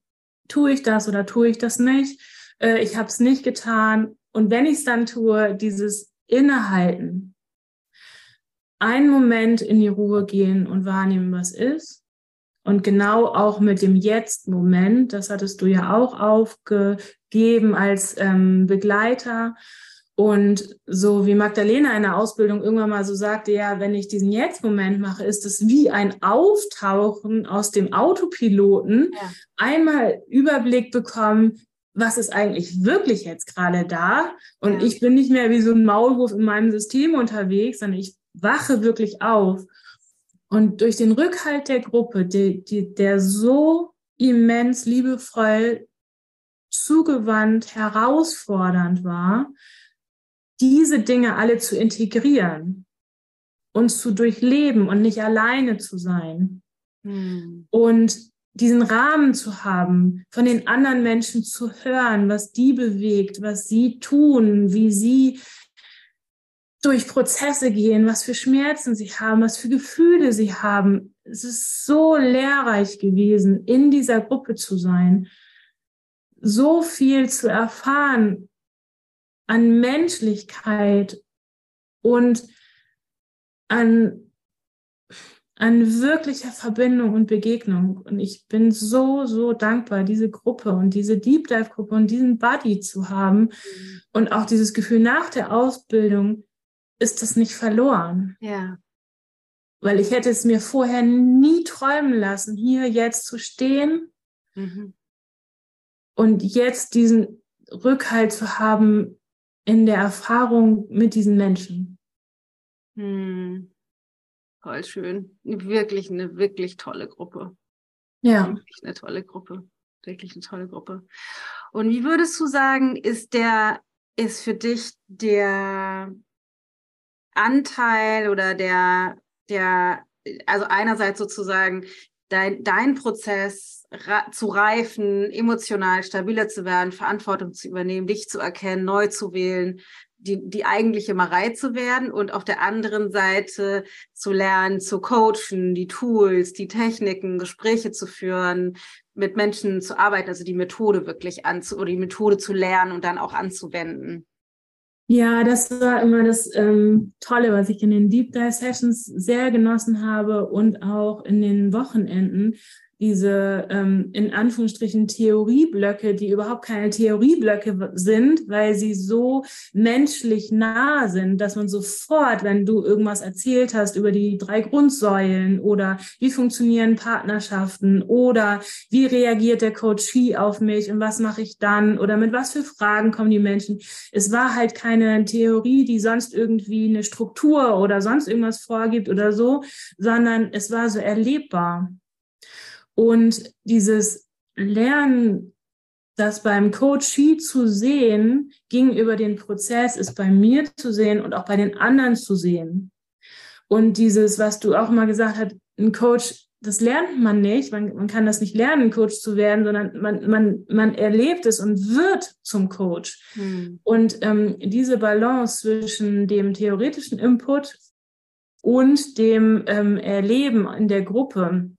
Speaker 2: tue ich das oder tue ich das nicht. Äh, ich habe es nicht getan. Und wenn ich es dann tue, dieses Innehalten, einen Moment in die Ruhe gehen und wahrnehmen, was ist. Und genau auch mit dem Jetzt-Moment, das hattest du ja auch aufgegeben als ähm, Begleiter. Und so wie Magdalena in der Ausbildung irgendwann mal so sagte, ja, wenn ich diesen Jetzt-Moment mache, ist es wie ein Auftauchen aus dem Autopiloten, ja. einmal Überblick bekommen, was ist eigentlich wirklich jetzt gerade da? Und ja. ich bin nicht mehr wie so ein Maulwurf in meinem System unterwegs, sondern ich wache wirklich auf. Und durch den Rückhalt der Gruppe, die, die, der so immens liebevoll, zugewandt, herausfordernd war, diese Dinge alle zu integrieren uns zu durchleben und nicht alleine zu sein. Mhm. Und diesen Rahmen zu haben, von den anderen Menschen zu hören, was die bewegt, was sie tun, wie sie durch Prozesse gehen, was für Schmerzen sie haben, was für Gefühle sie haben. Es ist so lehrreich gewesen, in dieser Gruppe zu sein, so viel zu erfahren an Menschlichkeit und an an wirklicher Verbindung und Begegnung. Und ich bin so, so dankbar, diese Gruppe und diese Deep Dive Gruppe und diesen Buddy zu haben. Mhm. Und auch dieses Gefühl nach der Ausbildung ist das nicht verloren.
Speaker 1: Ja.
Speaker 2: Weil ich hätte es mir vorher nie träumen lassen, hier jetzt zu stehen mhm. und jetzt diesen Rückhalt zu haben in der Erfahrung mit diesen Menschen.
Speaker 1: Mhm. Voll schön. Wirklich eine wirklich tolle Gruppe.
Speaker 2: Ja.
Speaker 1: Wirklich eine tolle Gruppe. Wirklich eine tolle Gruppe. Und wie würdest du sagen, ist der, ist für dich der Anteil oder der, der, also einerseits sozusagen dein, dein Prozess zu reifen, emotional stabiler zu werden, Verantwortung zu übernehmen, dich zu erkennen, neu zu wählen, die, die eigentliche Marei zu werden und auf der anderen Seite zu lernen, zu coachen, die Tools, die Techniken, Gespräche zu führen, mit Menschen zu arbeiten, also die Methode wirklich anzu oder die Methode zu lernen und dann auch anzuwenden.
Speaker 2: Ja, das war immer das ähm, Tolle, was ich in den Deep Dive Sessions sehr genossen habe und auch in den Wochenenden, diese ähm, in Anführungsstrichen Theorieblöcke, die überhaupt keine Theorieblöcke sind, weil sie so menschlich nah sind, dass man sofort, wenn du irgendwas erzählt hast über die drei Grundsäulen oder wie funktionieren Partnerschaften oder wie reagiert der Coachie auf mich und was mache ich dann oder mit was für Fragen kommen die Menschen. Es war halt keine Theorie, die sonst irgendwie eine Struktur oder sonst irgendwas vorgibt oder so, sondern es war so erlebbar. Und dieses Lernen, das beim Coachie zu sehen, ging über den Prozess, ist bei mir zu sehen und auch bei den anderen zu sehen. Und dieses, was du auch mal gesagt hast, ein Coach, das lernt man nicht. Man, man kann das nicht lernen, Coach zu werden, sondern man, man, man erlebt es und wird zum Coach. Hm. Und ähm, diese Balance zwischen dem theoretischen Input und dem ähm, Erleben in der Gruppe,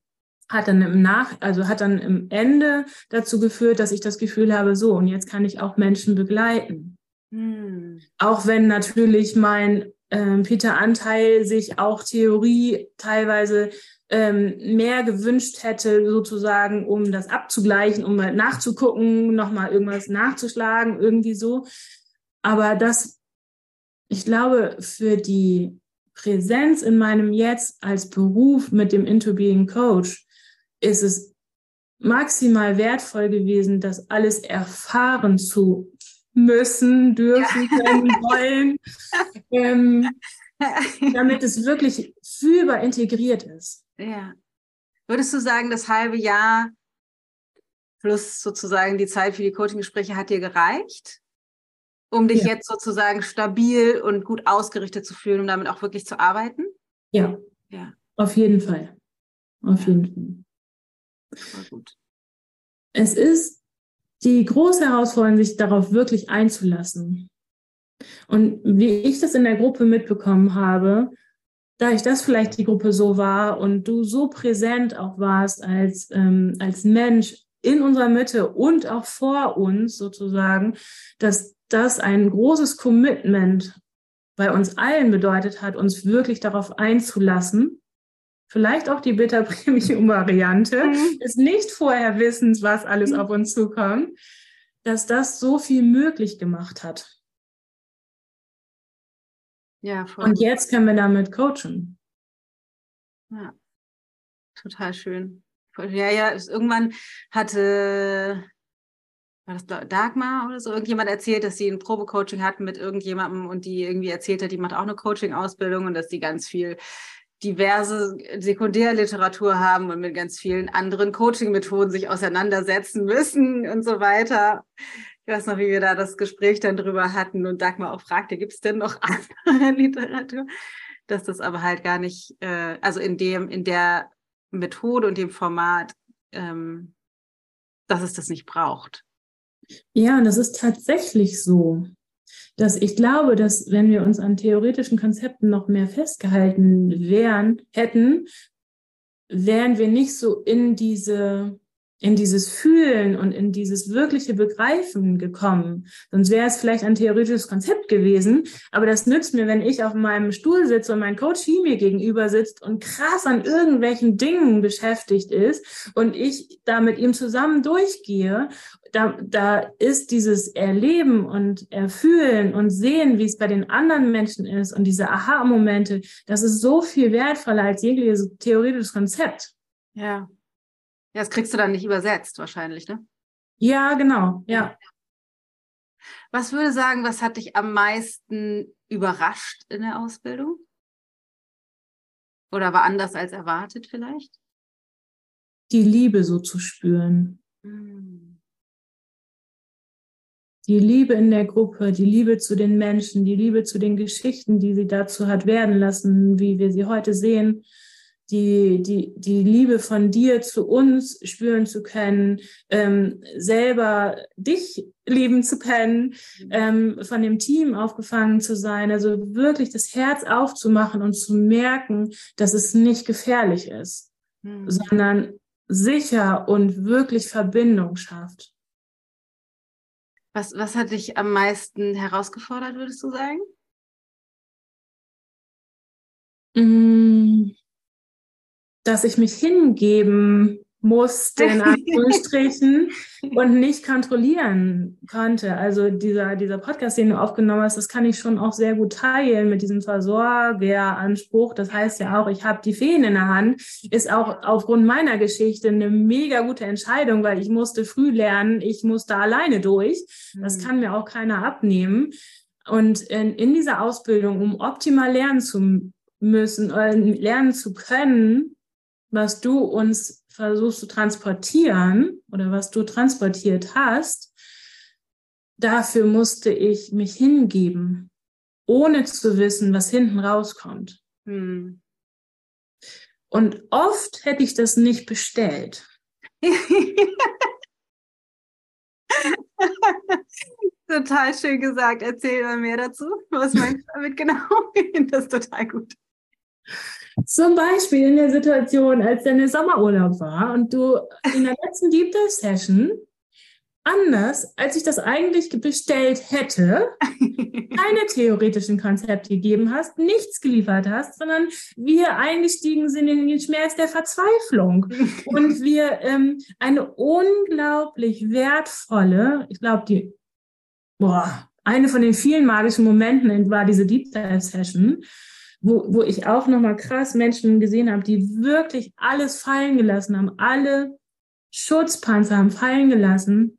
Speaker 2: hat dann im Nach, also hat dann im Ende dazu geführt, dass ich das Gefühl habe, so, und jetzt kann ich auch Menschen begleiten. Hm. Auch wenn natürlich mein ähm, Peter-Anteil sich auch Theorie teilweise ähm, mehr gewünscht hätte, sozusagen, um das abzugleichen, um mal nachzugucken, nochmal irgendwas nachzuschlagen, irgendwie so. Aber das, ich glaube, für die Präsenz in meinem Jetzt als Beruf mit dem Into Being Coach ist es maximal wertvoll gewesen, das alles erfahren zu müssen, dürfen, ja. können, wollen, ähm, damit es wirklich fühlbar integriert ist.
Speaker 1: Ja. Würdest du sagen, das halbe Jahr plus sozusagen die Zeit für die Coaching-Gespräche hat dir gereicht, um dich ja. jetzt sozusagen stabil und gut ausgerichtet zu fühlen, um damit auch wirklich zu arbeiten?
Speaker 2: Ja. Ja. Auf jeden Fall. Auf jeden Fall. Es ist die große Herausforderung, sich darauf wirklich einzulassen. Und wie ich das in der Gruppe mitbekommen habe, da ich das vielleicht die Gruppe so war und du so präsent auch warst als, ähm, als Mensch in unserer Mitte und auch vor uns sozusagen, dass das ein großes Commitment bei uns allen bedeutet hat, uns wirklich darauf einzulassen vielleicht auch die Bitter Premium Variante, mhm. ist nicht vorher wissens, was alles mhm. auf uns zukommt, dass das so viel möglich gemacht hat.
Speaker 1: Ja, voll.
Speaker 2: Und jetzt können wir damit coachen.
Speaker 1: Ja, total schön. Ja, ja, irgendwann hatte, war das Dagmar oder so, irgendjemand erzählt, dass sie ein Probecoaching hatten mit irgendjemandem und die irgendwie erzählt hat, die macht auch eine Coaching-Ausbildung und dass die ganz viel diverse Sekundärliteratur haben und mit ganz vielen anderen Coaching-Methoden sich auseinandersetzen müssen und so weiter. Ich weiß noch, wie wir da das Gespräch dann drüber hatten und Dagmar auch fragte, gibt es denn noch andere Literatur? dass das aber halt gar nicht, äh, also in dem, in der Methode und dem Format, ähm, dass es das nicht braucht.
Speaker 2: Ja, das ist tatsächlich so, dass ich glaube, dass wenn wir uns an theoretischen Konzepten noch mehr festgehalten wären, hätten, wären wir nicht so in diese in dieses Fühlen und in dieses wirkliche Begreifen gekommen. Sonst wäre es vielleicht ein theoretisches Konzept gewesen, aber das nützt mir, wenn ich auf meinem Stuhl sitze und mein Coach mir gegenüber sitzt und krass an irgendwelchen Dingen beschäftigt ist und ich da mit ihm zusammen durchgehe. Da, da ist dieses Erleben und Erfühlen und Sehen, wie es bei den anderen Menschen ist und diese Aha-Momente, das ist so viel wertvoller als jegliches theoretisches Konzept.
Speaker 1: Ja, ja, das kriegst du dann nicht übersetzt wahrscheinlich, ne?
Speaker 2: Ja, genau, ja.
Speaker 1: Was würde sagen, was hat dich am meisten überrascht in der Ausbildung? Oder war anders als erwartet vielleicht?
Speaker 2: Die Liebe so zu spüren. Mhm. Die Liebe in der Gruppe, die Liebe zu den Menschen, die Liebe zu den Geschichten, die sie dazu hat werden lassen, wie wir sie heute sehen die, die, die Liebe von dir zu uns spüren zu können, ähm, selber dich lieben zu können, ähm, von dem Team aufgefangen zu sein, also wirklich das Herz aufzumachen und zu merken, dass es nicht gefährlich ist, mhm. sondern sicher und wirklich Verbindung schafft.
Speaker 1: Was, was hat dich am meisten herausgefordert, würdest du sagen?
Speaker 2: Mmh dass ich mich hingeben musste, in Anführungsstrichen, und nicht kontrollieren konnte. Also dieser, dieser Podcast, den du aufgenommen hast, das kann ich schon auch sehr gut teilen mit diesem Versorgeranspruch. Das heißt ja auch, ich habe die Feen in der Hand, ist auch aufgrund meiner Geschichte eine mega gute Entscheidung, weil ich musste früh lernen, ich musste alleine durch. Das mhm. kann mir auch keiner abnehmen. Und in, in dieser Ausbildung, um optimal lernen zu müssen, lernen zu können, was du uns versuchst zu transportieren oder was du transportiert hast, dafür musste ich mich hingeben, ohne zu wissen, was hinten rauskommt. Hm. Und oft hätte ich das nicht bestellt.
Speaker 1: total schön gesagt. Erzähl mal mehr dazu. Was meinst du damit genau? Ich finde das total gut.
Speaker 2: Zum Beispiel in der Situation, als deine Sommerurlaub war und du in der letzten Deep Dive Session anders, als ich das eigentlich bestellt hätte, keine theoretischen Konzepte gegeben hast, nichts geliefert hast, sondern wir eingestiegen sind in den Schmerz der Verzweiflung. Und wir ähm, eine unglaublich wertvolle, ich glaube, die, boah, eine von den vielen magischen Momenten war diese Deep Dive Session, wo, wo ich auch nochmal krass Menschen gesehen habe, die wirklich alles fallen gelassen haben, alle Schutzpanzer haben fallen gelassen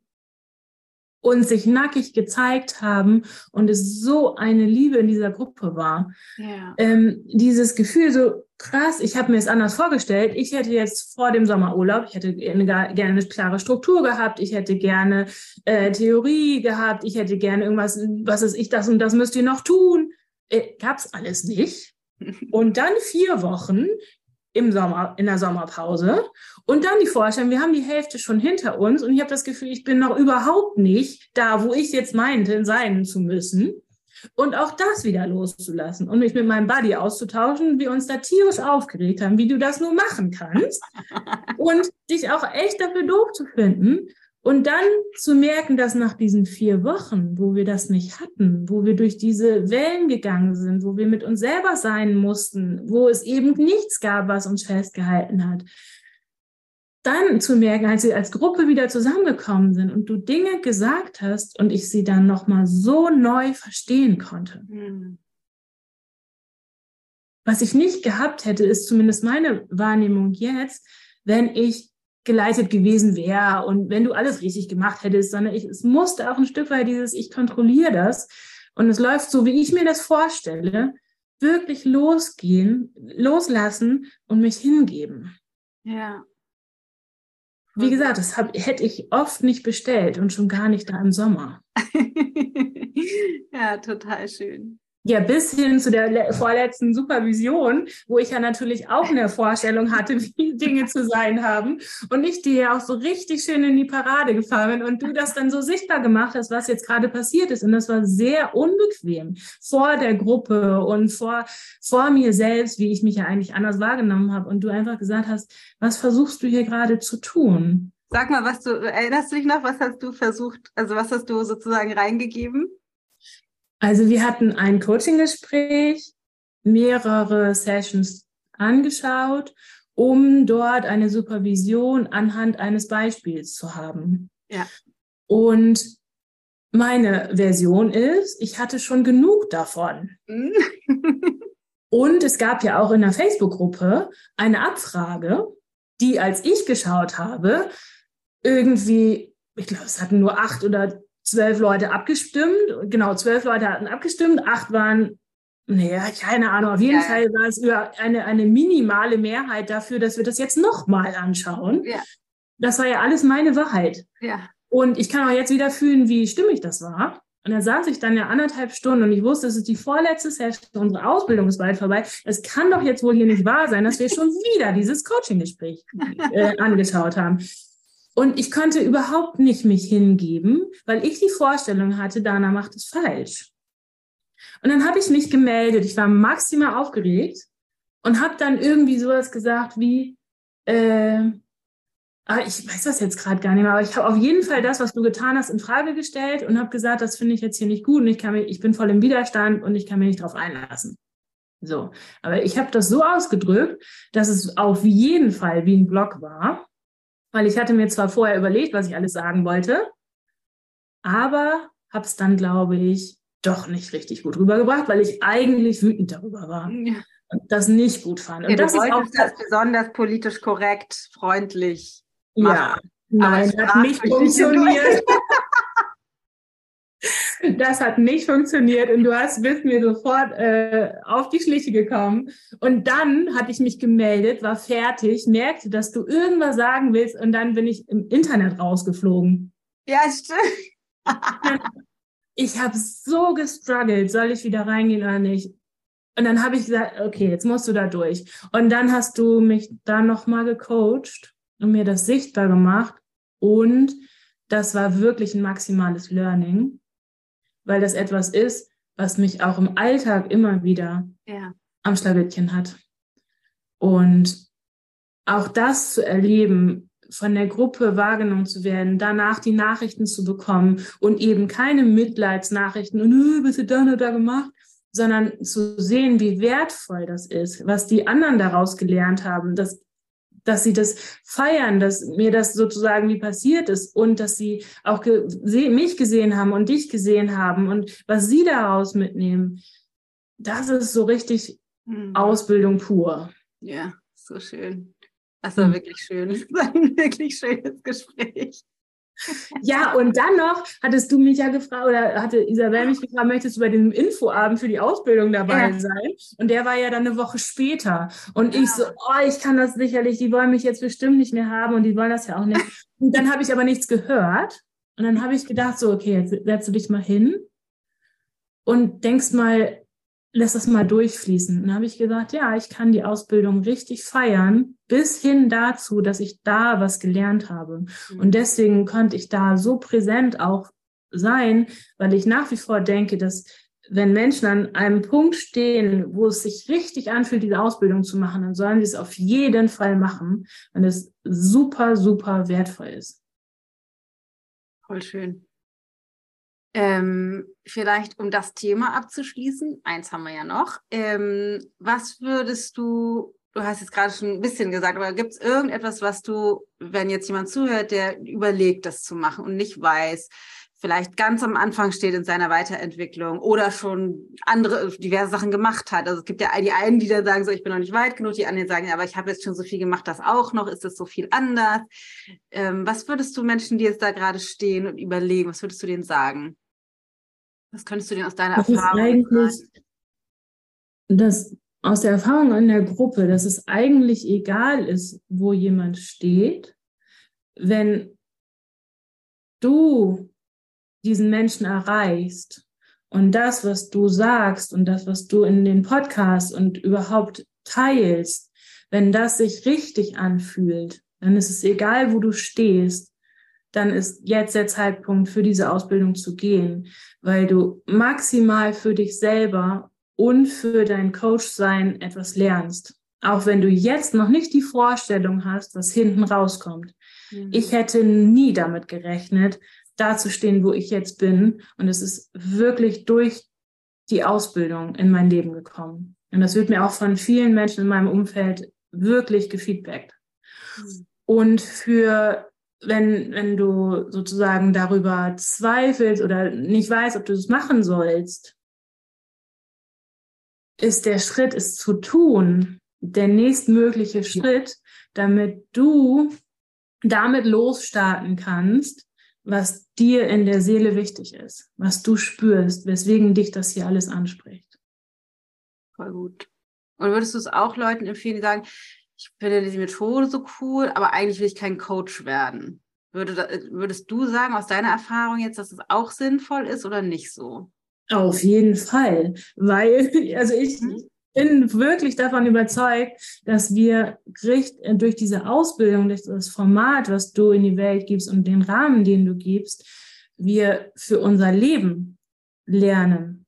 Speaker 2: und sich nackig gezeigt haben und es so eine Liebe in dieser Gruppe war. Ja. Ähm, dieses Gefühl so krass, ich habe mir es anders vorgestellt. Ich hätte jetzt vor dem Sommerurlaub, ich hätte gerne, gerne eine klare Struktur gehabt, ich hätte gerne äh, Theorie gehabt, ich hätte gerne irgendwas, was ist ich, das und das müsst ihr noch tun. Äh, gab's alles nicht. Und dann vier Wochen im Sommer, in der Sommerpause. Und dann die Vorstellung, wir haben die Hälfte schon hinter uns und ich habe das Gefühl, ich bin noch überhaupt nicht da, wo ich jetzt meinte, sein zu müssen. Und auch das wieder loszulassen und mich mit meinem Buddy auszutauschen, wir uns da tierisch aufgeregt haben, wie du das nur machen kannst. und dich auch echt dafür doof zu finden. Und dann zu merken, dass nach diesen vier Wochen, wo wir das nicht hatten, wo wir durch diese Wellen gegangen sind, wo wir mit uns selber sein mussten, wo es eben nichts gab, was uns festgehalten hat, dann zu merken, als wir als Gruppe wieder zusammengekommen sind und du Dinge gesagt hast und ich sie dann nochmal so neu verstehen konnte. Mhm. Was ich nicht gehabt hätte, ist zumindest meine Wahrnehmung jetzt, wenn ich geleitet gewesen wäre und wenn du alles richtig gemacht hättest, sondern ich, es musste auch ein Stück weit dieses, ich kontrolliere das und es läuft so, wie ich mir das vorstelle, wirklich losgehen, loslassen und mich hingeben.
Speaker 1: Ja.
Speaker 2: Wie gesagt, das hab, hätte ich oft nicht bestellt und schon gar nicht da im Sommer.
Speaker 1: ja, total schön.
Speaker 2: Ja, bis hin zu der vorletzten Supervision, wo ich ja natürlich auch eine Vorstellung hatte, wie Dinge zu sein haben. Und ich dir auch so richtig schön in die Parade gefahren bin und du das dann so sichtbar gemacht hast, was jetzt gerade passiert ist. Und das war sehr unbequem vor der Gruppe und vor, vor mir selbst, wie ich mich ja eigentlich anders wahrgenommen habe. Und du einfach gesagt hast, was versuchst du hier gerade zu tun?
Speaker 1: Sag mal, was du, erinnerst du dich noch, was hast du versucht, also was hast du sozusagen reingegeben?
Speaker 2: Also wir hatten ein Coaching-Gespräch, mehrere Sessions angeschaut, um dort eine Supervision anhand eines Beispiels zu haben.
Speaker 1: Ja.
Speaker 2: Und meine Version ist, ich hatte schon genug davon. Mhm. Und es gab ja auch in der Facebook-Gruppe eine Abfrage, die, als ich geschaut habe, irgendwie, ich glaube, es hatten nur acht oder zwölf Leute abgestimmt. Genau, zwölf Leute hatten abgestimmt, acht waren, nee, keine Ahnung, auf jeden ja. Fall war es über eine, eine minimale Mehrheit dafür, dass wir das jetzt nochmal anschauen.
Speaker 1: Ja.
Speaker 2: Das war ja alles meine Wahrheit.
Speaker 1: Ja.
Speaker 2: Und ich kann auch jetzt wieder fühlen, wie stimmig das war. Und da saß ich dann ja anderthalb Stunden und ich wusste, es ist die vorletzte Session, unsere Ausbildung ist bald vorbei. Es kann doch jetzt wohl hier nicht wahr sein, dass wir schon wieder dieses Coaching-Gespräch äh, angeschaut haben. Und ich konnte überhaupt nicht mich hingeben, weil ich die Vorstellung hatte, Dana macht es falsch. Und dann habe ich mich gemeldet. Ich war maximal aufgeregt und habe dann irgendwie sowas gesagt wie, äh, ah, ich weiß das jetzt gerade gar nicht mehr, aber ich habe auf jeden Fall das, was du getan hast, in Frage gestellt und habe gesagt, das finde ich jetzt hier nicht gut und ich kann mich, ich bin voll im Widerstand und ich kann mich nicht darauf einlassen. So, aber ich habe das so ausgedrückt, dass es auf jeden Fall wie ein Blog war weil ich hatte mir zwar vorher überlegt, was ich alles sagen wollte, aber habe es dann, glaube ich, doch nicht richtig gut rübergebracht, weil ich eigentlich wütend darüber war ja. und das nicht gut fand. Und
Speaker 1: ja,
Speaker 2: das
Speaker 1: ist auch das besonders politisch korrekt, freundlich. Machen.
Speaker 2: Ja, nein, hat nicht funktioniert. Das hat nicht funktioniert und du hast, bist mir sofort äh, auf die Schliche gekommen. Und dann hatte ich mich gemeldet, war fertig, merkte, dass du irgendwas sagen willst und dann bin ich im Internet rausgeflogen.
Speaker 1: Ja, stimmt.
Speaker 2: ich habe so gestruggelt, soll ich wieder reingehen oder nicht? Und dann habe ich gesagt, okay, jetzt musst du da durch. Und dann hast du mich da nochmal gecoacht und mir das sichtbar gemacht. Und das war wirklich ein maximales Learning weil das etwas ist, was mich auch im Alltag immer wieder
Speaker 1: ja.
Speaker 2: am Schlawittchen hat. Und auch das zu erleben, von der Gruppe wahrgenommen zu werden, danach die Nachrichten zu bekommen und eben keine Mitleidsnachrichten und hast du da oder da gemacht, sondern zu sehen, wie wertvoll das ist, was die anderen daraus gelernt haben, dass dass sie das feiern, dass mir das sozusagen wie passiert ist und dass sie auch ge mich gesehen haben und dich gesehen haben und was sie daraus mitnehmen. Das ist so richtig mhm. Ausbildung pur.
Speaker 1: Ja, so schön. Das war mhm. wirklich schön. Das war ein wirklich schönes Gespräch.
Speaker 2: Ja, und dann noch hattest du mich ja gefragt, oder hatte Isabel mich gefragt, möchtest du bei dem Infoabend für die Ausbildung dabei ja. sein? Und der war ja dann eine Woche später. Und ja. ich so, oh, ich kann das sicherlich, die wollen mich jetzt bestimmt nicht mehr haben und die wollen das ja auch nicht. Und dann habe ich aber nichts gehört. Und dann habe ich gedacht, so, okay, jetzt setzt du dich mal hin und denkst mal, lass das mal durchfließen. Und dann habe ich gesagt, ja, ich kann die Ausbildung richtig feiern, bis hin dazu, dass ich da was gelernt habe. Mhm. Und deswegen konnte ich da so präsent auch sein, weil ich nach wie vor denke, dass wenn Menschen an einem Punkt stehen, wo es sich richtig anfühlt, diese Ausbildung zu machen, dann sollen sie es auf jeden Fall machen, wenn es super, super wertvoll ist.
Speaker 1: Voll schön. Ähm, vielleicht um das Thema abzuschließen, eins haben wir ja noch. Ähm, was würdest du, du hast jetzt gerade schon ein bisschen gesagt, aber gibt es irgendetwas, was du, wenn jetzt jemand zuhört, der überlegt, das zu machen und nicht weiß, vielleicht ganz am Anfang steht in seiner Weiterentwicklung oder schon andere diverse Sachen gemacht hat. Also es gibt ja die einen, die dann sagen, so ich bin noch nicht weit genug, die anderen sagen, aber ich habe jetzt schon so viel gemacht, das auch noch, ist das so viel anders? Ähm, was würdest du Menschen, die jetzt da gerade stehen und überlegen, was würdest du denen sagen? Was könntest du denn aus deiner das Erfahrung ist eigentlich, sagen?
Speaker 2: Das aus der Erfahrung in der Gruppe, dass es eigentlich egal ist, wo jemand steht, wenn du diesen Menschen erreichst Und das, was du sagst und das, was du in den Podcasts und überhaupt teilst, wenn das sich richtig anfühlt, dann ist es egal, wo du stehst, dann ist jetzt der Zeitpunkt für diese Ausbildung zu gehen, weil du maximal für dich selber und für dein Coach sein etwas lernst. Auch wenn du jetzt noch nicht die Vorstellung hast, was hinten rauskommt. Mhm. Ich hätte nie damit gerechnet, da zu stehen, wo ich jetzt bin. Und es ist wirklich durch die Ausbildung in mein Leben gekommen. Und das wird mir auch von vielen Menschen in meinem Umfeld wirklich gefeedbackt. Mhm. Und für, wenn, wenn du sozusagen darüber zweifelst oder nicht weißt, ob du es machen sollst, ist der Schritt, es zu tun, der nächstmögliche Schritt, damit du damit losstarten kannst, was dir in der Seele wichtig ist, was du spürst, weswegen dich das hier alles anspricht.
Speaker 1: Voll gut. Und würdest du es auch Leuten empfehlen, die sagen, ich finde diese Methode so cool, aber eigentlich will ich kein Coach werden? Würde, würdest du sagen, aus deiner Erfahrung jetzt, dass es auch sinnvoll ist oder nicht so?
Speaker 2: Auf jeden Fall, weil, also ich, mhm bin wirklich davon überzeugt, dass wir durch diese Ausbildung, durch das Format, was du in die Welt gibst und den Rahmen, den du gibst, wir für unser Leben lernen.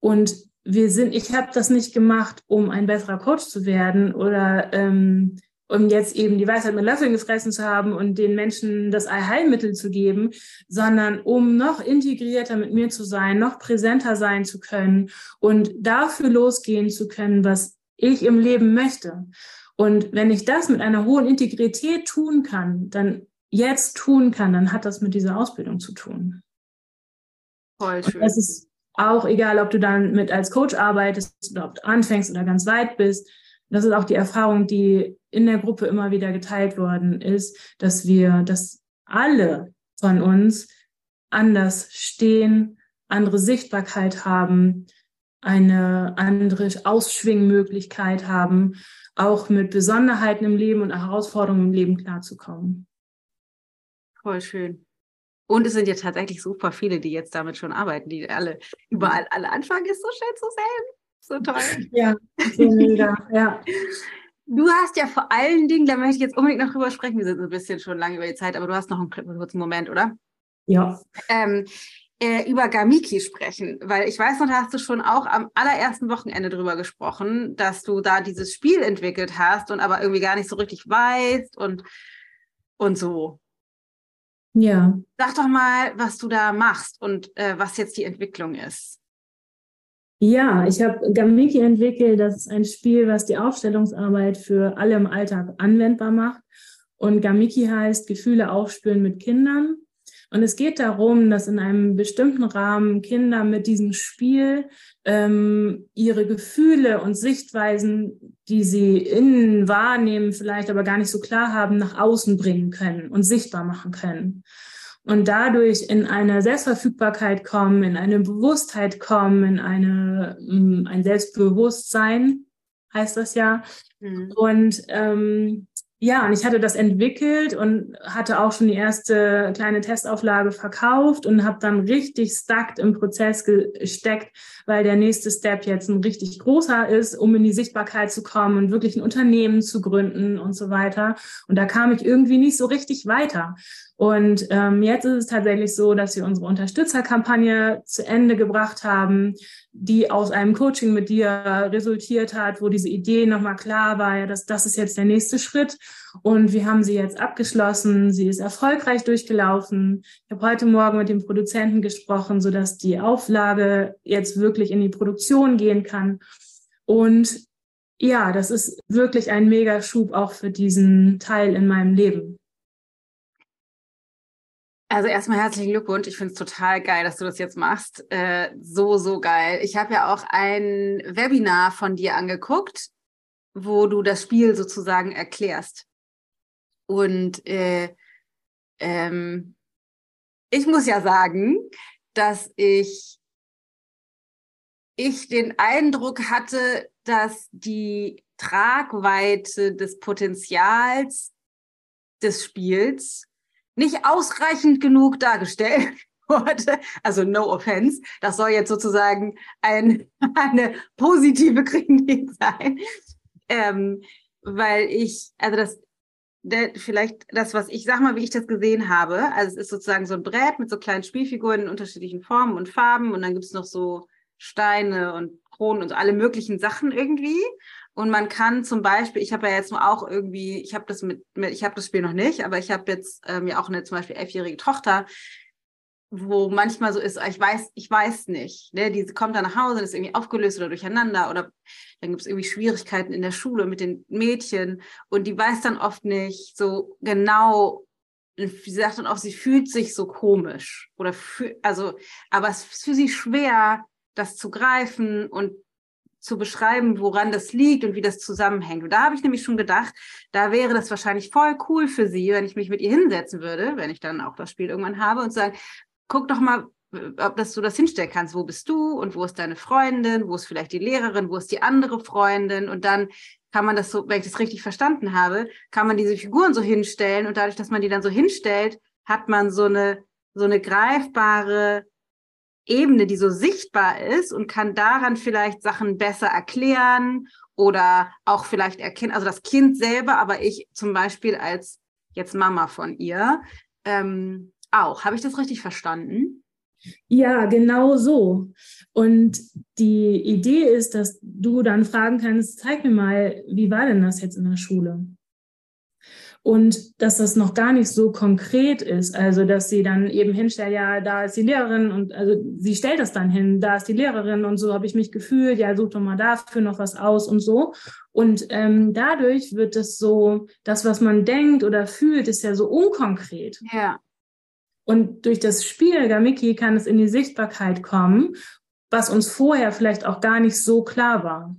Speaker 2: Und wir sind, ich habe das nicht gemacht, um ein besserer Coach zu werden oder ähm, um jetzt eben die Weisheit mit Löffeln gefressen zu haben und den Menschen das Allheilmittel zu geben, sondern um noch integrierter mit mir zu sein, noch präsenter sein zu können und dafür losgehen zu können, was ich im Leben möchte. Und wenn ich das mit einer hohen Integrität tun kann, dann jetzt tun kann, dann hat das mit dieser Ausbildung zu tun. Voll schön. Und das ist auch egal, ob du dann mit als Coach arbeitest oder ob du anfängst oder ganz weit bist das ist auch die Erfahrung, die in der Gruppe immer wieder geteilt worden ist, dass wir, dass alle von uns anders stehen, andere Sichtbarkeit haben, eine andere Ausschwingmöglichkeit haben, auch mit Besonderheiten im Leben und Herausforderungen im Leben klarzukommen.
Speaker 1: Voll schön. Und es sind ja tatsächlich super viele, die jetzt damit schon arbeiten, die alle überall alle anfangen, ist so schön zu sehen. So toll. Ja, so mega, ja. Du hast ja vor allen Dingen, da möchte ich jetzt unbedingt noch drüber sprechen, wir sind ein bisschen schon lange über die Zeit, aber du hast noch einen kurzen Moment, oder?
Speaker 2: Ja.
Speaker 1: Ähm, äh, über Gamiki sprechen, weil ich weiß noch, da hast du schon auch am allerersten Wochenende drüber gesprochen, dass du da dieses Spiel entwickelt hast und aber irgendwie gar nicht so richtig weißt und, und so.
Speaker 2: Ja.
Speaker 1: Sag doch mal, was du da machst und äh, was jetzt die Entwicklung ist.
Speaker 2: Ja, ich habe Gamiki entwickelt. Das ist ein Spiel, was die Aufstellungsarbeit für alle im Alltag anwendbar macht. Und Gamiki heißt Gefühle aufspüren mit Kindern. Und es geht darum, dass in einem bestimmten Rahmen Kinder mit diesem Spiel ähm, ihre Gefühle und Sichtweisen, die sie innen wahrnehmen, vielleicht aber gar nicht so klar haben, nach außen bringen können und sichtbar machen können und dadurch in eine Selbstverfügbarkeit kommen, in eine Bewusstheit kommen, in eine, mm, ein Selbstbewusstsein, heißt das ja. Mhm. Und ähm, ja, und ich hatte das entwickelt und hatte auch schon die erste kleine Testauflage verkauft und habe dann richtig stuck im Prozess gesteckt, weil der nächste Step jetzt ein richtig großer ist, um in die Sichtbarkeit zu kommen und wirklich ein Unternehmen zu gründen und so weiter. Und da kam ich irgendwie nicht so richtig weiter. Und ähm, jetzt ist es tatsächlich so, dass wir unsere Unterstützerkampagne zu Ende gebracht haben, die aus einem Coaching mit dir resultiert hat, wo diese Idee nochmal klar war, ja, dass das ist jetzt der nächste Schritt. Und wir haben sie jetzt abgeschlossen. Sie ist erfolgreich durchgelaufen. Ich habe heute Morgen mit dem Produzenten gesprochen, sodass die Auflage jetzt wirklich in die Produktion gehen kann. Und ja, das ist wirklich ein Megaschub auch für diesen Teil in meinem Leben.
Speaker 1: Also erstmal herzlichen Glückwunsch. Ich finde es total geil, dass du das jetzt machst. Äh, so, so geil. Ich habe ja auch ein Webinar von dir angeguckt, wo du das Spiel sozusagen erklärst. Und äh, ähm, ich muss ja sagen, dass ich, ich den Eindruck hatte, dass die Tragweite des Potenzials des Spiels nicht ausreichend genug dargestellt Worte, also no offense, das soll jetzt sozusagen ein, eine positive Kritik sein, ähm, weil ich, also das, der, vielleicht das, was ich sag mal, wie ich das gesehen habe, also es ist sozusagen so ein Brett mit so kleinen Spielfiguren in unterschiedlichen Formen und Farben und dann gibt es noch so Steine und Kronen und alle möglichen Sachen irgendwie. Und man kann zum Beispiel, ich habe ja jetzt auch irgendwie, ich habe das mit, mit ich habe das Spiel noch nicht, aber ich habe jetzt ähm, ja auch eine zum Beispiel elfjährige Tochter, wo manchmal so ist, ich weiß, ich weiß nicht. Ne? Die kommt dann nach Hause, ist irgendwie aufgelöst oder durcheinander oder dann gibt es irgendwie Schwierigkeiten in der Schule mit den Mädchen und die weiß dann oft nicht so genau, sie sagt dann oft, sie fühlt sich so komisch oder für, also, aber es ist für sie schwer, das zu greifen und zu beschreiben, woran das liegt und wie das zusammenhängt. Und da habe ich nämlich schon gedacht, da wäre das wahrscheinlich voll cool für sie, wenn ich mich mit ihr hinsetzen würde, wenn ich dann auch das Spiel irgendwann habe und sagen, guck doch mal, ob das du das hinstellen kannst. Wo bist du und wo ist deine Freundin? Wo ist vielleicht die Lehrerin? Wo ist die andere Freundin? Und dann kann man das so, wenn ich das richtig verstanden habe, kann man diese Figuren so hinstellen und dadurch, dass man die dann so hinstellt, hat man so eine so eine greifbare Ebene, die so sichtbar ist und kann daran vielleicht Sachen besser erklären oder auch vielleicht erkennen, also das Kind selber, aber ich zum Beispiel als jetzt Mama von ihr ähm, auch. Habe ich das richtig verstanden?
Speaker 2: Ja, genau so. Und die Idee ist, dass du dann fragen kannst, zeig mir mal, wie war denn das jetzt in der Schule? Und dass das noch gar nicht so konkret ist. Also, dass sie dann eben hinstellt, ja, da ist die Lehrerin und also sie stellt das dann hin, da ist die Lehrerin und so habe ich mich gefühlt, ja, such doch mal dafür noch was aus und so. Und ähm, dadurch wird es so, das, was man denkt oder fühlt, ist ja so unkonkret.
Speaker 1: Ja.
Speaker 2: Und durch das Spiel Gamiki kann es in die Sichtbarkeit kommen, was uns vorher vielleicht auch gar nicht so klar war.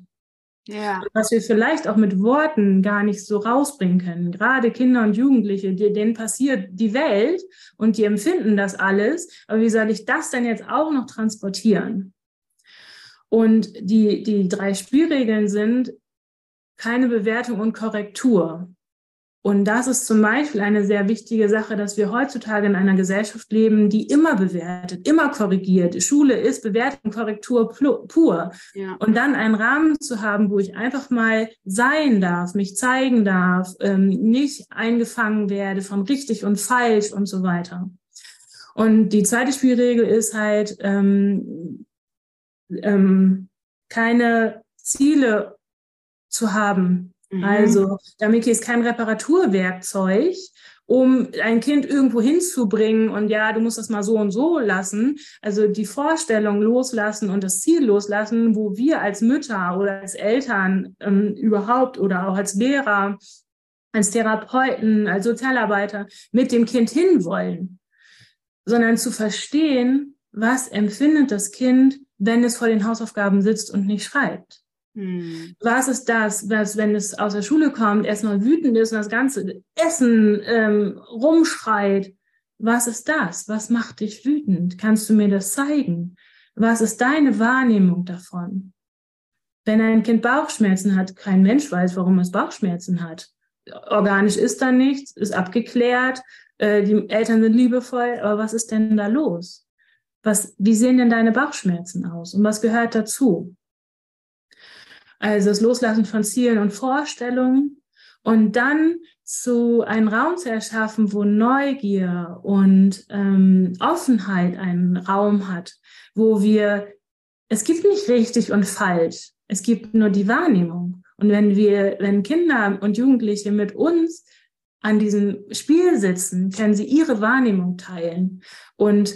Speaker 2: Ja. Was wir vielleicht auch mit Worten gar nicht so rausbringen können. Gerade Kinder und Jugendliche, denen passiert die Welt und die empfinden das alles. Aber wie soll ich das denn jetzt auch noch transportieren? Und die, die drei Spielregeln sind keine Bewertung und Korrektur. Und das ist zum Beispiel eine sehr wichtige Sache, dass wir heutzutage in einer Gesellschaft leben, die immer bewertet, immer korrigiert. Schule ist Bewertung, Korrektur pur. Ja. Und dann einen Rahmen zu haben, wo ich einfach mal sein darf, mich zeigen darf, ähm, nicht eingefangen werde von richtig und falsch und so weiter. Und die zweite Spielregel ist halt, ähm, ähm, keine Ziele zu haben, Mhm. Also Damiki ist kein Reparaturwerkzeug, um ein Kind irgendwo hinzubringen und ja, du musst das mal so und so lassen. Also die Vorstellung loslassen und das Ziel loslassen, wo wir als Mütter oder als Eltern ähm, überhaupt oder auch als Lehrer, als Therapeuten, als Sozialarbeiter mit dem Kind hinwollen, sondern zu verstehen, was empfindet das Kind, wenn es vor den Hausaufgaben sitzt und nicht schreibt. Hm. Was ist das, was, wenn es aus der Schule kommt, erstmal wütend ist und das ganze Essen ähm, rumschreit? Was ist das? Was macht dich wütend? Kannst du mir das zeigen? Was ist deine Wahrnehmung davon? Wenn ein Kind Bauchschmerzen hat, kein Mensch weiß, warum es Bauchschmerzen hat. Organisch ist da nichts, ist abgeklärt, äh, die Eltern sind liebevoll, aber was ist denn da los? Was, wie sehen denn deine Bauchschmerzen aus? Und was gehört dazu? Also das Loslassen von Zielen und Vorstellungen und dann zu einen Raum zu erschaffen, wo Neugier und ähm, Offenheit einen Raum hat, wo wir, es gibt nicht richtig und falsch, es gibt nur die Wahrnehmung. Und wenn wir, wenn Kinder und Jugendliche mit uns an diesem Spiel sitzen, können sie ihre Wahrnehmung teilen. Und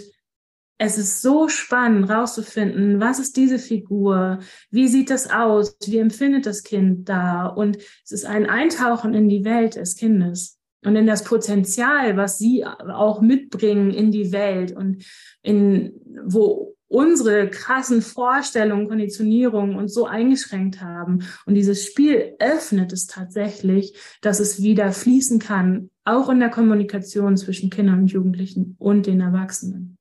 Speaker 2: es ist so spannend rauszufinden, was ist diese Figur, wie sieht das aus, wie empfindet das Kind da und es ist ein Eintauchen in die Welt des Kindes und in das Potenzial, was sie auch mitbringen in die Welt und in wo unsere krassen Vorstellungen, Konditionierungen uns so eingeschränkt haben. Und dieses Spiel öffnet es tatsächlich, dass es wieder fließen kann, auch in der Kommunikation zwischen Kindern und Jugendlichen und den Erwachsenen.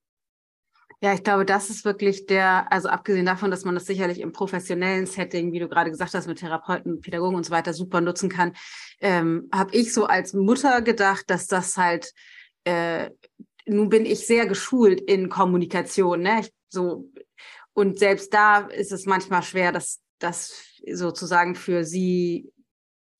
Speaker 1: Ja, ich glaube, das ist wirklich der, also abgesehen davon, dass man das sicherlich im professionellen Setting, wie du gerade gesagt hast, mit Therapeuten, Pädagogen und so weiter super nutzen kann, ähm, habe ich so als Mutter gedacht, dass das halt äh, nun bin ich sehr geschult in Kommunikation, ne? Ich, so und selbst da ist es manchmal schwer, das das sozusagen für sie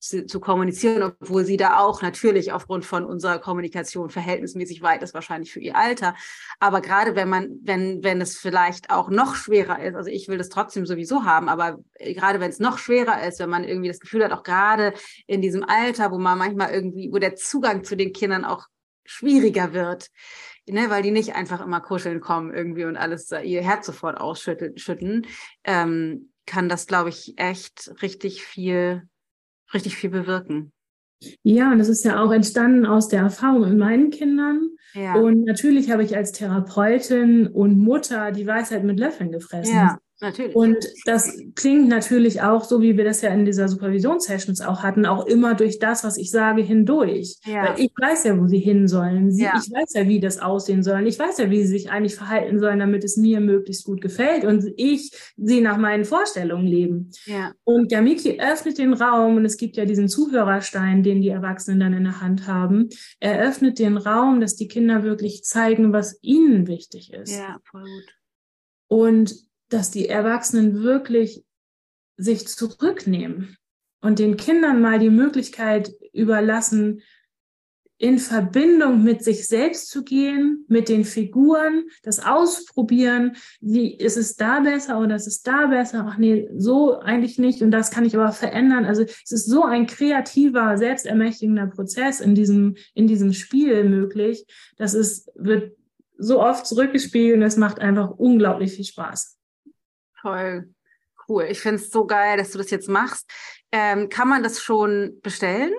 Speaker 1: zu, kommunizieren, obwohl sie da auch natürlich aufgrund von unserer Kommunikation verhältnismäßig weit ist, wahrscheinlich für ihr Alter. Aber gerade wenn man, wenn, wenn es vielleicht auch noch schwerer ist, also ich will das trotzdem sowieso haben, aber gerade wenn es noch schwerer ist, wenn man irgendwie das Gefühl hat, auch gerade in diesem Alter, wo man manchmal irgendwie, wo der Zugang zu den Kindern auch schwieriger wird, ne, weil die nicht einfach immer kuscheln kommen irgendwie und alles ihr Herz sofort ausschütten, ähm, kann das, glaube ich, echt richtig viel richtig viel bewirken.
Speaker 2: Ja, und das ist ja auch entstanden aus der Erfahrung mit meinen Kindern. Ja. Und natürlich habe ich als Therapeutin und Mutter die Weisheit mit Löffeln gefressen. Ja. Natürlich. Und das klingt natürlich auch, so wie wir das ja in dieser Supervisionssessions auch hatten, auch immer durch das, was ich sage, hindurch. Ja. Weil ich weiß ja, wo sie hin sollen. Sie, ja. Ich weiß ja, wie das aussehen soll. Ich weiß ja, wie sie sich eigentlich verhalten sollen, damit es mir möglichst gut gefällt und ich sie nach meinen Vorstellungen leben. Ja. Und Gamiki öffnet den Raum und es gibt ja diesen Zuhörerstein, den die Erwachsenen dann in der Hand haben. Er öffnet den Raum, dass die Kinder wirklich zeigen, was ihnen wichtig ist. Ja, voll gut. Und dass die Erwachsenen wirklich sich zurücknehmen und den Kindern mal die Möglichkeit überlassen, in Verbindung mit sich selbst zu gehen, mit den Figuren, das ausprobieren, wie ist es da besser oder ist es da besser? Ach nee, so eigentlich nicht und das kann ich aber verändern. Also es ist so ein kreativer, selbstermächtigender Prozess in diesem, in diesem Spiel möglich, dass es wird so oft zurückgespielt und es macht einfach unglaublich viel Spaß.
Speaker 1: Toll. Cool. Ich finde es so geil, dass du das jetzt machst. Ähm, kann man das schon bestellen?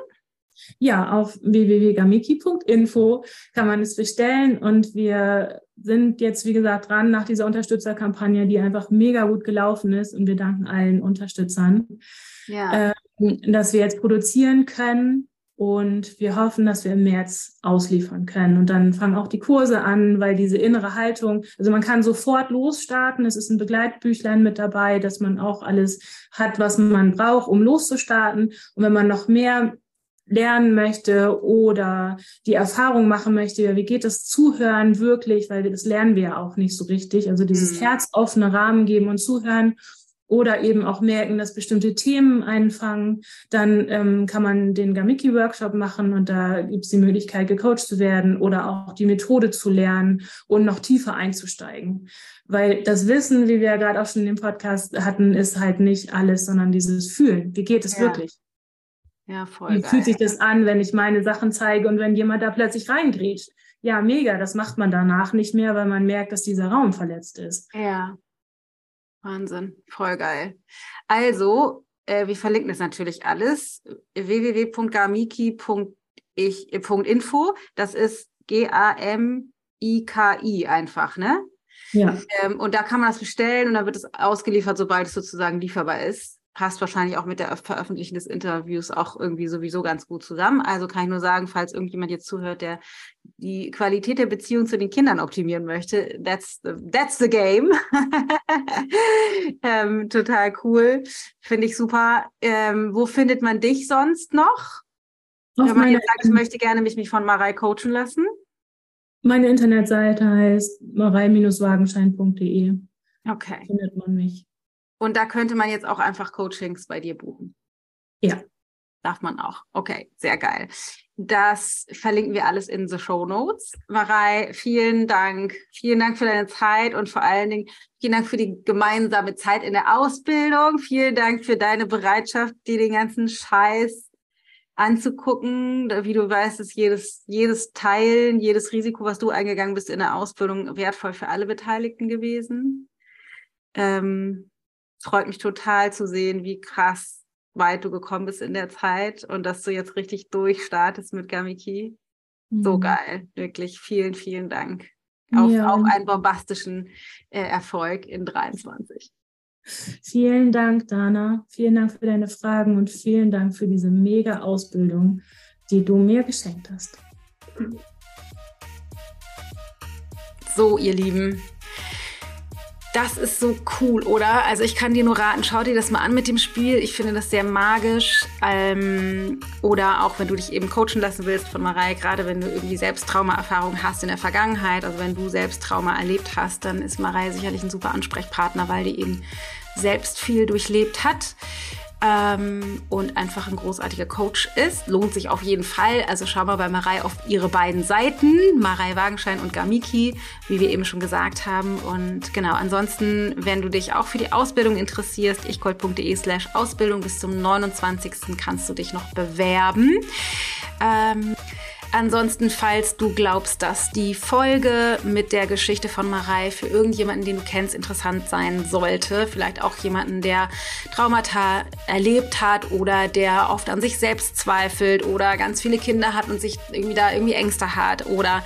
Speaker 2: Ja, auf www.gamiki.info kann man es bestellen und wir sind jetzt, wie gesagt, dran nach dieser Unterstützerkampagne, die einfach mega gut gelaufen ist und wir danken allen Unterstützern, ja. ähm, dass wir jetzt produzieren können und wir hoffen, dass wir im März ausliefern können. Und dann fangen auch die Kurse an, weil diese innere Haltung, also man kann sofort losstarten. Es ist ein Begleitbüchlein mit dabei, dass man auch alles hat, was man braucht, um loszustarten. Und wenn man noch mehr lernen möchte oder die Erfahrung machen möchte, wie geht das Zuhören wirklich, weil das lernen wir ja auch nicht so richtig. Also dieses mhm. herzoffene Rahmen geben und zuhören oder eben auch merken, dass bestimmte Themen einfangen, dann ähm, kann man den Gamiki-Workshop machen und da gibt es die Möglichkeit, gecoacht zu werden oder auch die Methode zu lernen und noch tiefer einzusteigen. Weil das Wissen, wie wir ja gerade auch schon in dem Podcast hatten, ist halt nicht alles, sondern dieses Fühlen. Wie geht es ja. wirklich? Ja, voll. Wie geil. fühlt sich das an, wenn ich meine Sachen zeige und wenn jemand da plötzlich reingrätscht? Ja, mega. Das macht man danach nicht mehr, weil man merkt, dass dieser Raum verletzt ist.
Speaker 1: Ja, Wahnsinn, voll geil. Also, äh, wir verlinken das natürlich alles. www.gamiki.info. Das ist G-A-M-I-K-I einfach, ne? Ja. Ähm, und da kann man das bestellen und dann wird es ausgeliefert, sobald es sozusagen lieferbar ist passt wahrscheinlich auch mit der Veröffentlichung des Interviews auch irgendwie sowieso ganz gut zusammen. Also kann ich nur sagen, falls irgendjemand jetzt zuhört, der die Qualität der Beziehung zu den Kindern optimieren möchte, that's the, that's the game. ähm, total cool. Finde ich super. Ähm, wo findet man dich sonst noch? Auf Wenn man jetzt sagt, ich möchte gerne mich, mich von Marei coachen lassen.
Speaker 2: Meine Internetseite heißt marei-wagenschein.de. Okay. Findet man mich.
Speaker 1: Und da könnte man jetzt auch einfach Coachings bei dir buchen.
Speaker 2: Ja.
Speaker 1: Darf man auch. Okay, sehr geil. Das verlinken wir alles in the Show Notes. Marei, vielen Dank. Vielen Dank für deine Zeit und vor allen Dingen vielen Dank für die gemeinsame Zeit in der Ausbildung. Vielen Dank für deine Bereitschaft, dir den ganzen Scheiß anzugucken. Wie du weißt, ist jedes, jedes Teilen, jedes Risiko, was du eingegangen bist in der Ausbildung, wertvoll für alle Beteiligten gewesen. Ähm, freut mich total zu sehen, wie krass weit du gekommen bist in der Zeit und dass du jetzt richtig durchstartest mit Gamiki. Mhm. So geil, wirklich. Vielen, vielen Dank. Auf, ja. auf einen bombastischen äh, Erfolg in 23.
Speaker 2: Vielen Dank, Dana. Vielen Dank für deine Fragen und vielen Dank für diese mega Ausbildung, die du mir geschenkt hast.
Speaker 1: So, ihr Lieben, Das ist so cool, oder? Also ich kann dir nur raten, schau dir das mal an mit dem Spiel. Ich finde das sehr magisch. Ähm, oder auch wenn du dich eben coachen lassen willst von Marei, gerade wenn du irgendwie selbst Traumaerfahrungen hast in der Vergangenheit, also wenn du selbst Trauma erlebt hast, dann ist Marei sicherlich ein super Ansprechpartner, weil die eben selbst viel durchlebt hat ähm, und einfach ein großartiger Coach ist. Lohnt sich auf jeden Fall. Also schau mal bei Marei auf ihre beiden Seiten, Marei Wagenschein und Gamiki, wie wir eben schon gesagt haben. Und genau, ansonsten, wenn du dich auch für die Ausbildung interessierst, ichgold.de slash Ausbildung bis zum 29. kannst du dich noch bewerben. Ähm, Ansonsten, falls du glaubst, dass die Folge mit der Geschichte von Marei für irgendjemanden, den du kennst, interessant sein sollte, vielleicht auch jemanden, der Traumata erlebt hat oder der oft an sich selbst zweifelt oder ganz viele Kinder hat und sich irgendwie da irgendwie Ängste hat oder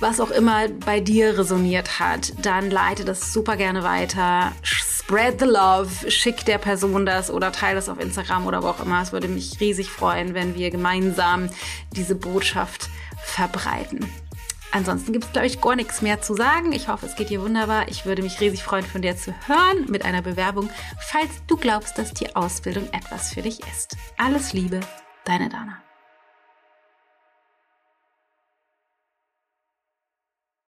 Speaker 1: was auch immer bei dir resoniert hat, dann leite das super gerne weiter. Spread the love, schick der Person das oder teile das auf Instagram oder wo auch immer. Es würde mich riesig freuen, wenn wir gemeinsam diese Botschaft verbreiten. Ansonsten gibt es, glaube ich, gar nichts mehr zu sagen. Ich hoffe, es geht dir wunderbar. Ich würde mich riesig freuen, von dir zu hören mit einer Bewerbung, falls du glaubst, dass die Ausbildung etwas für dich ist. Alles Liebe, deine Dana.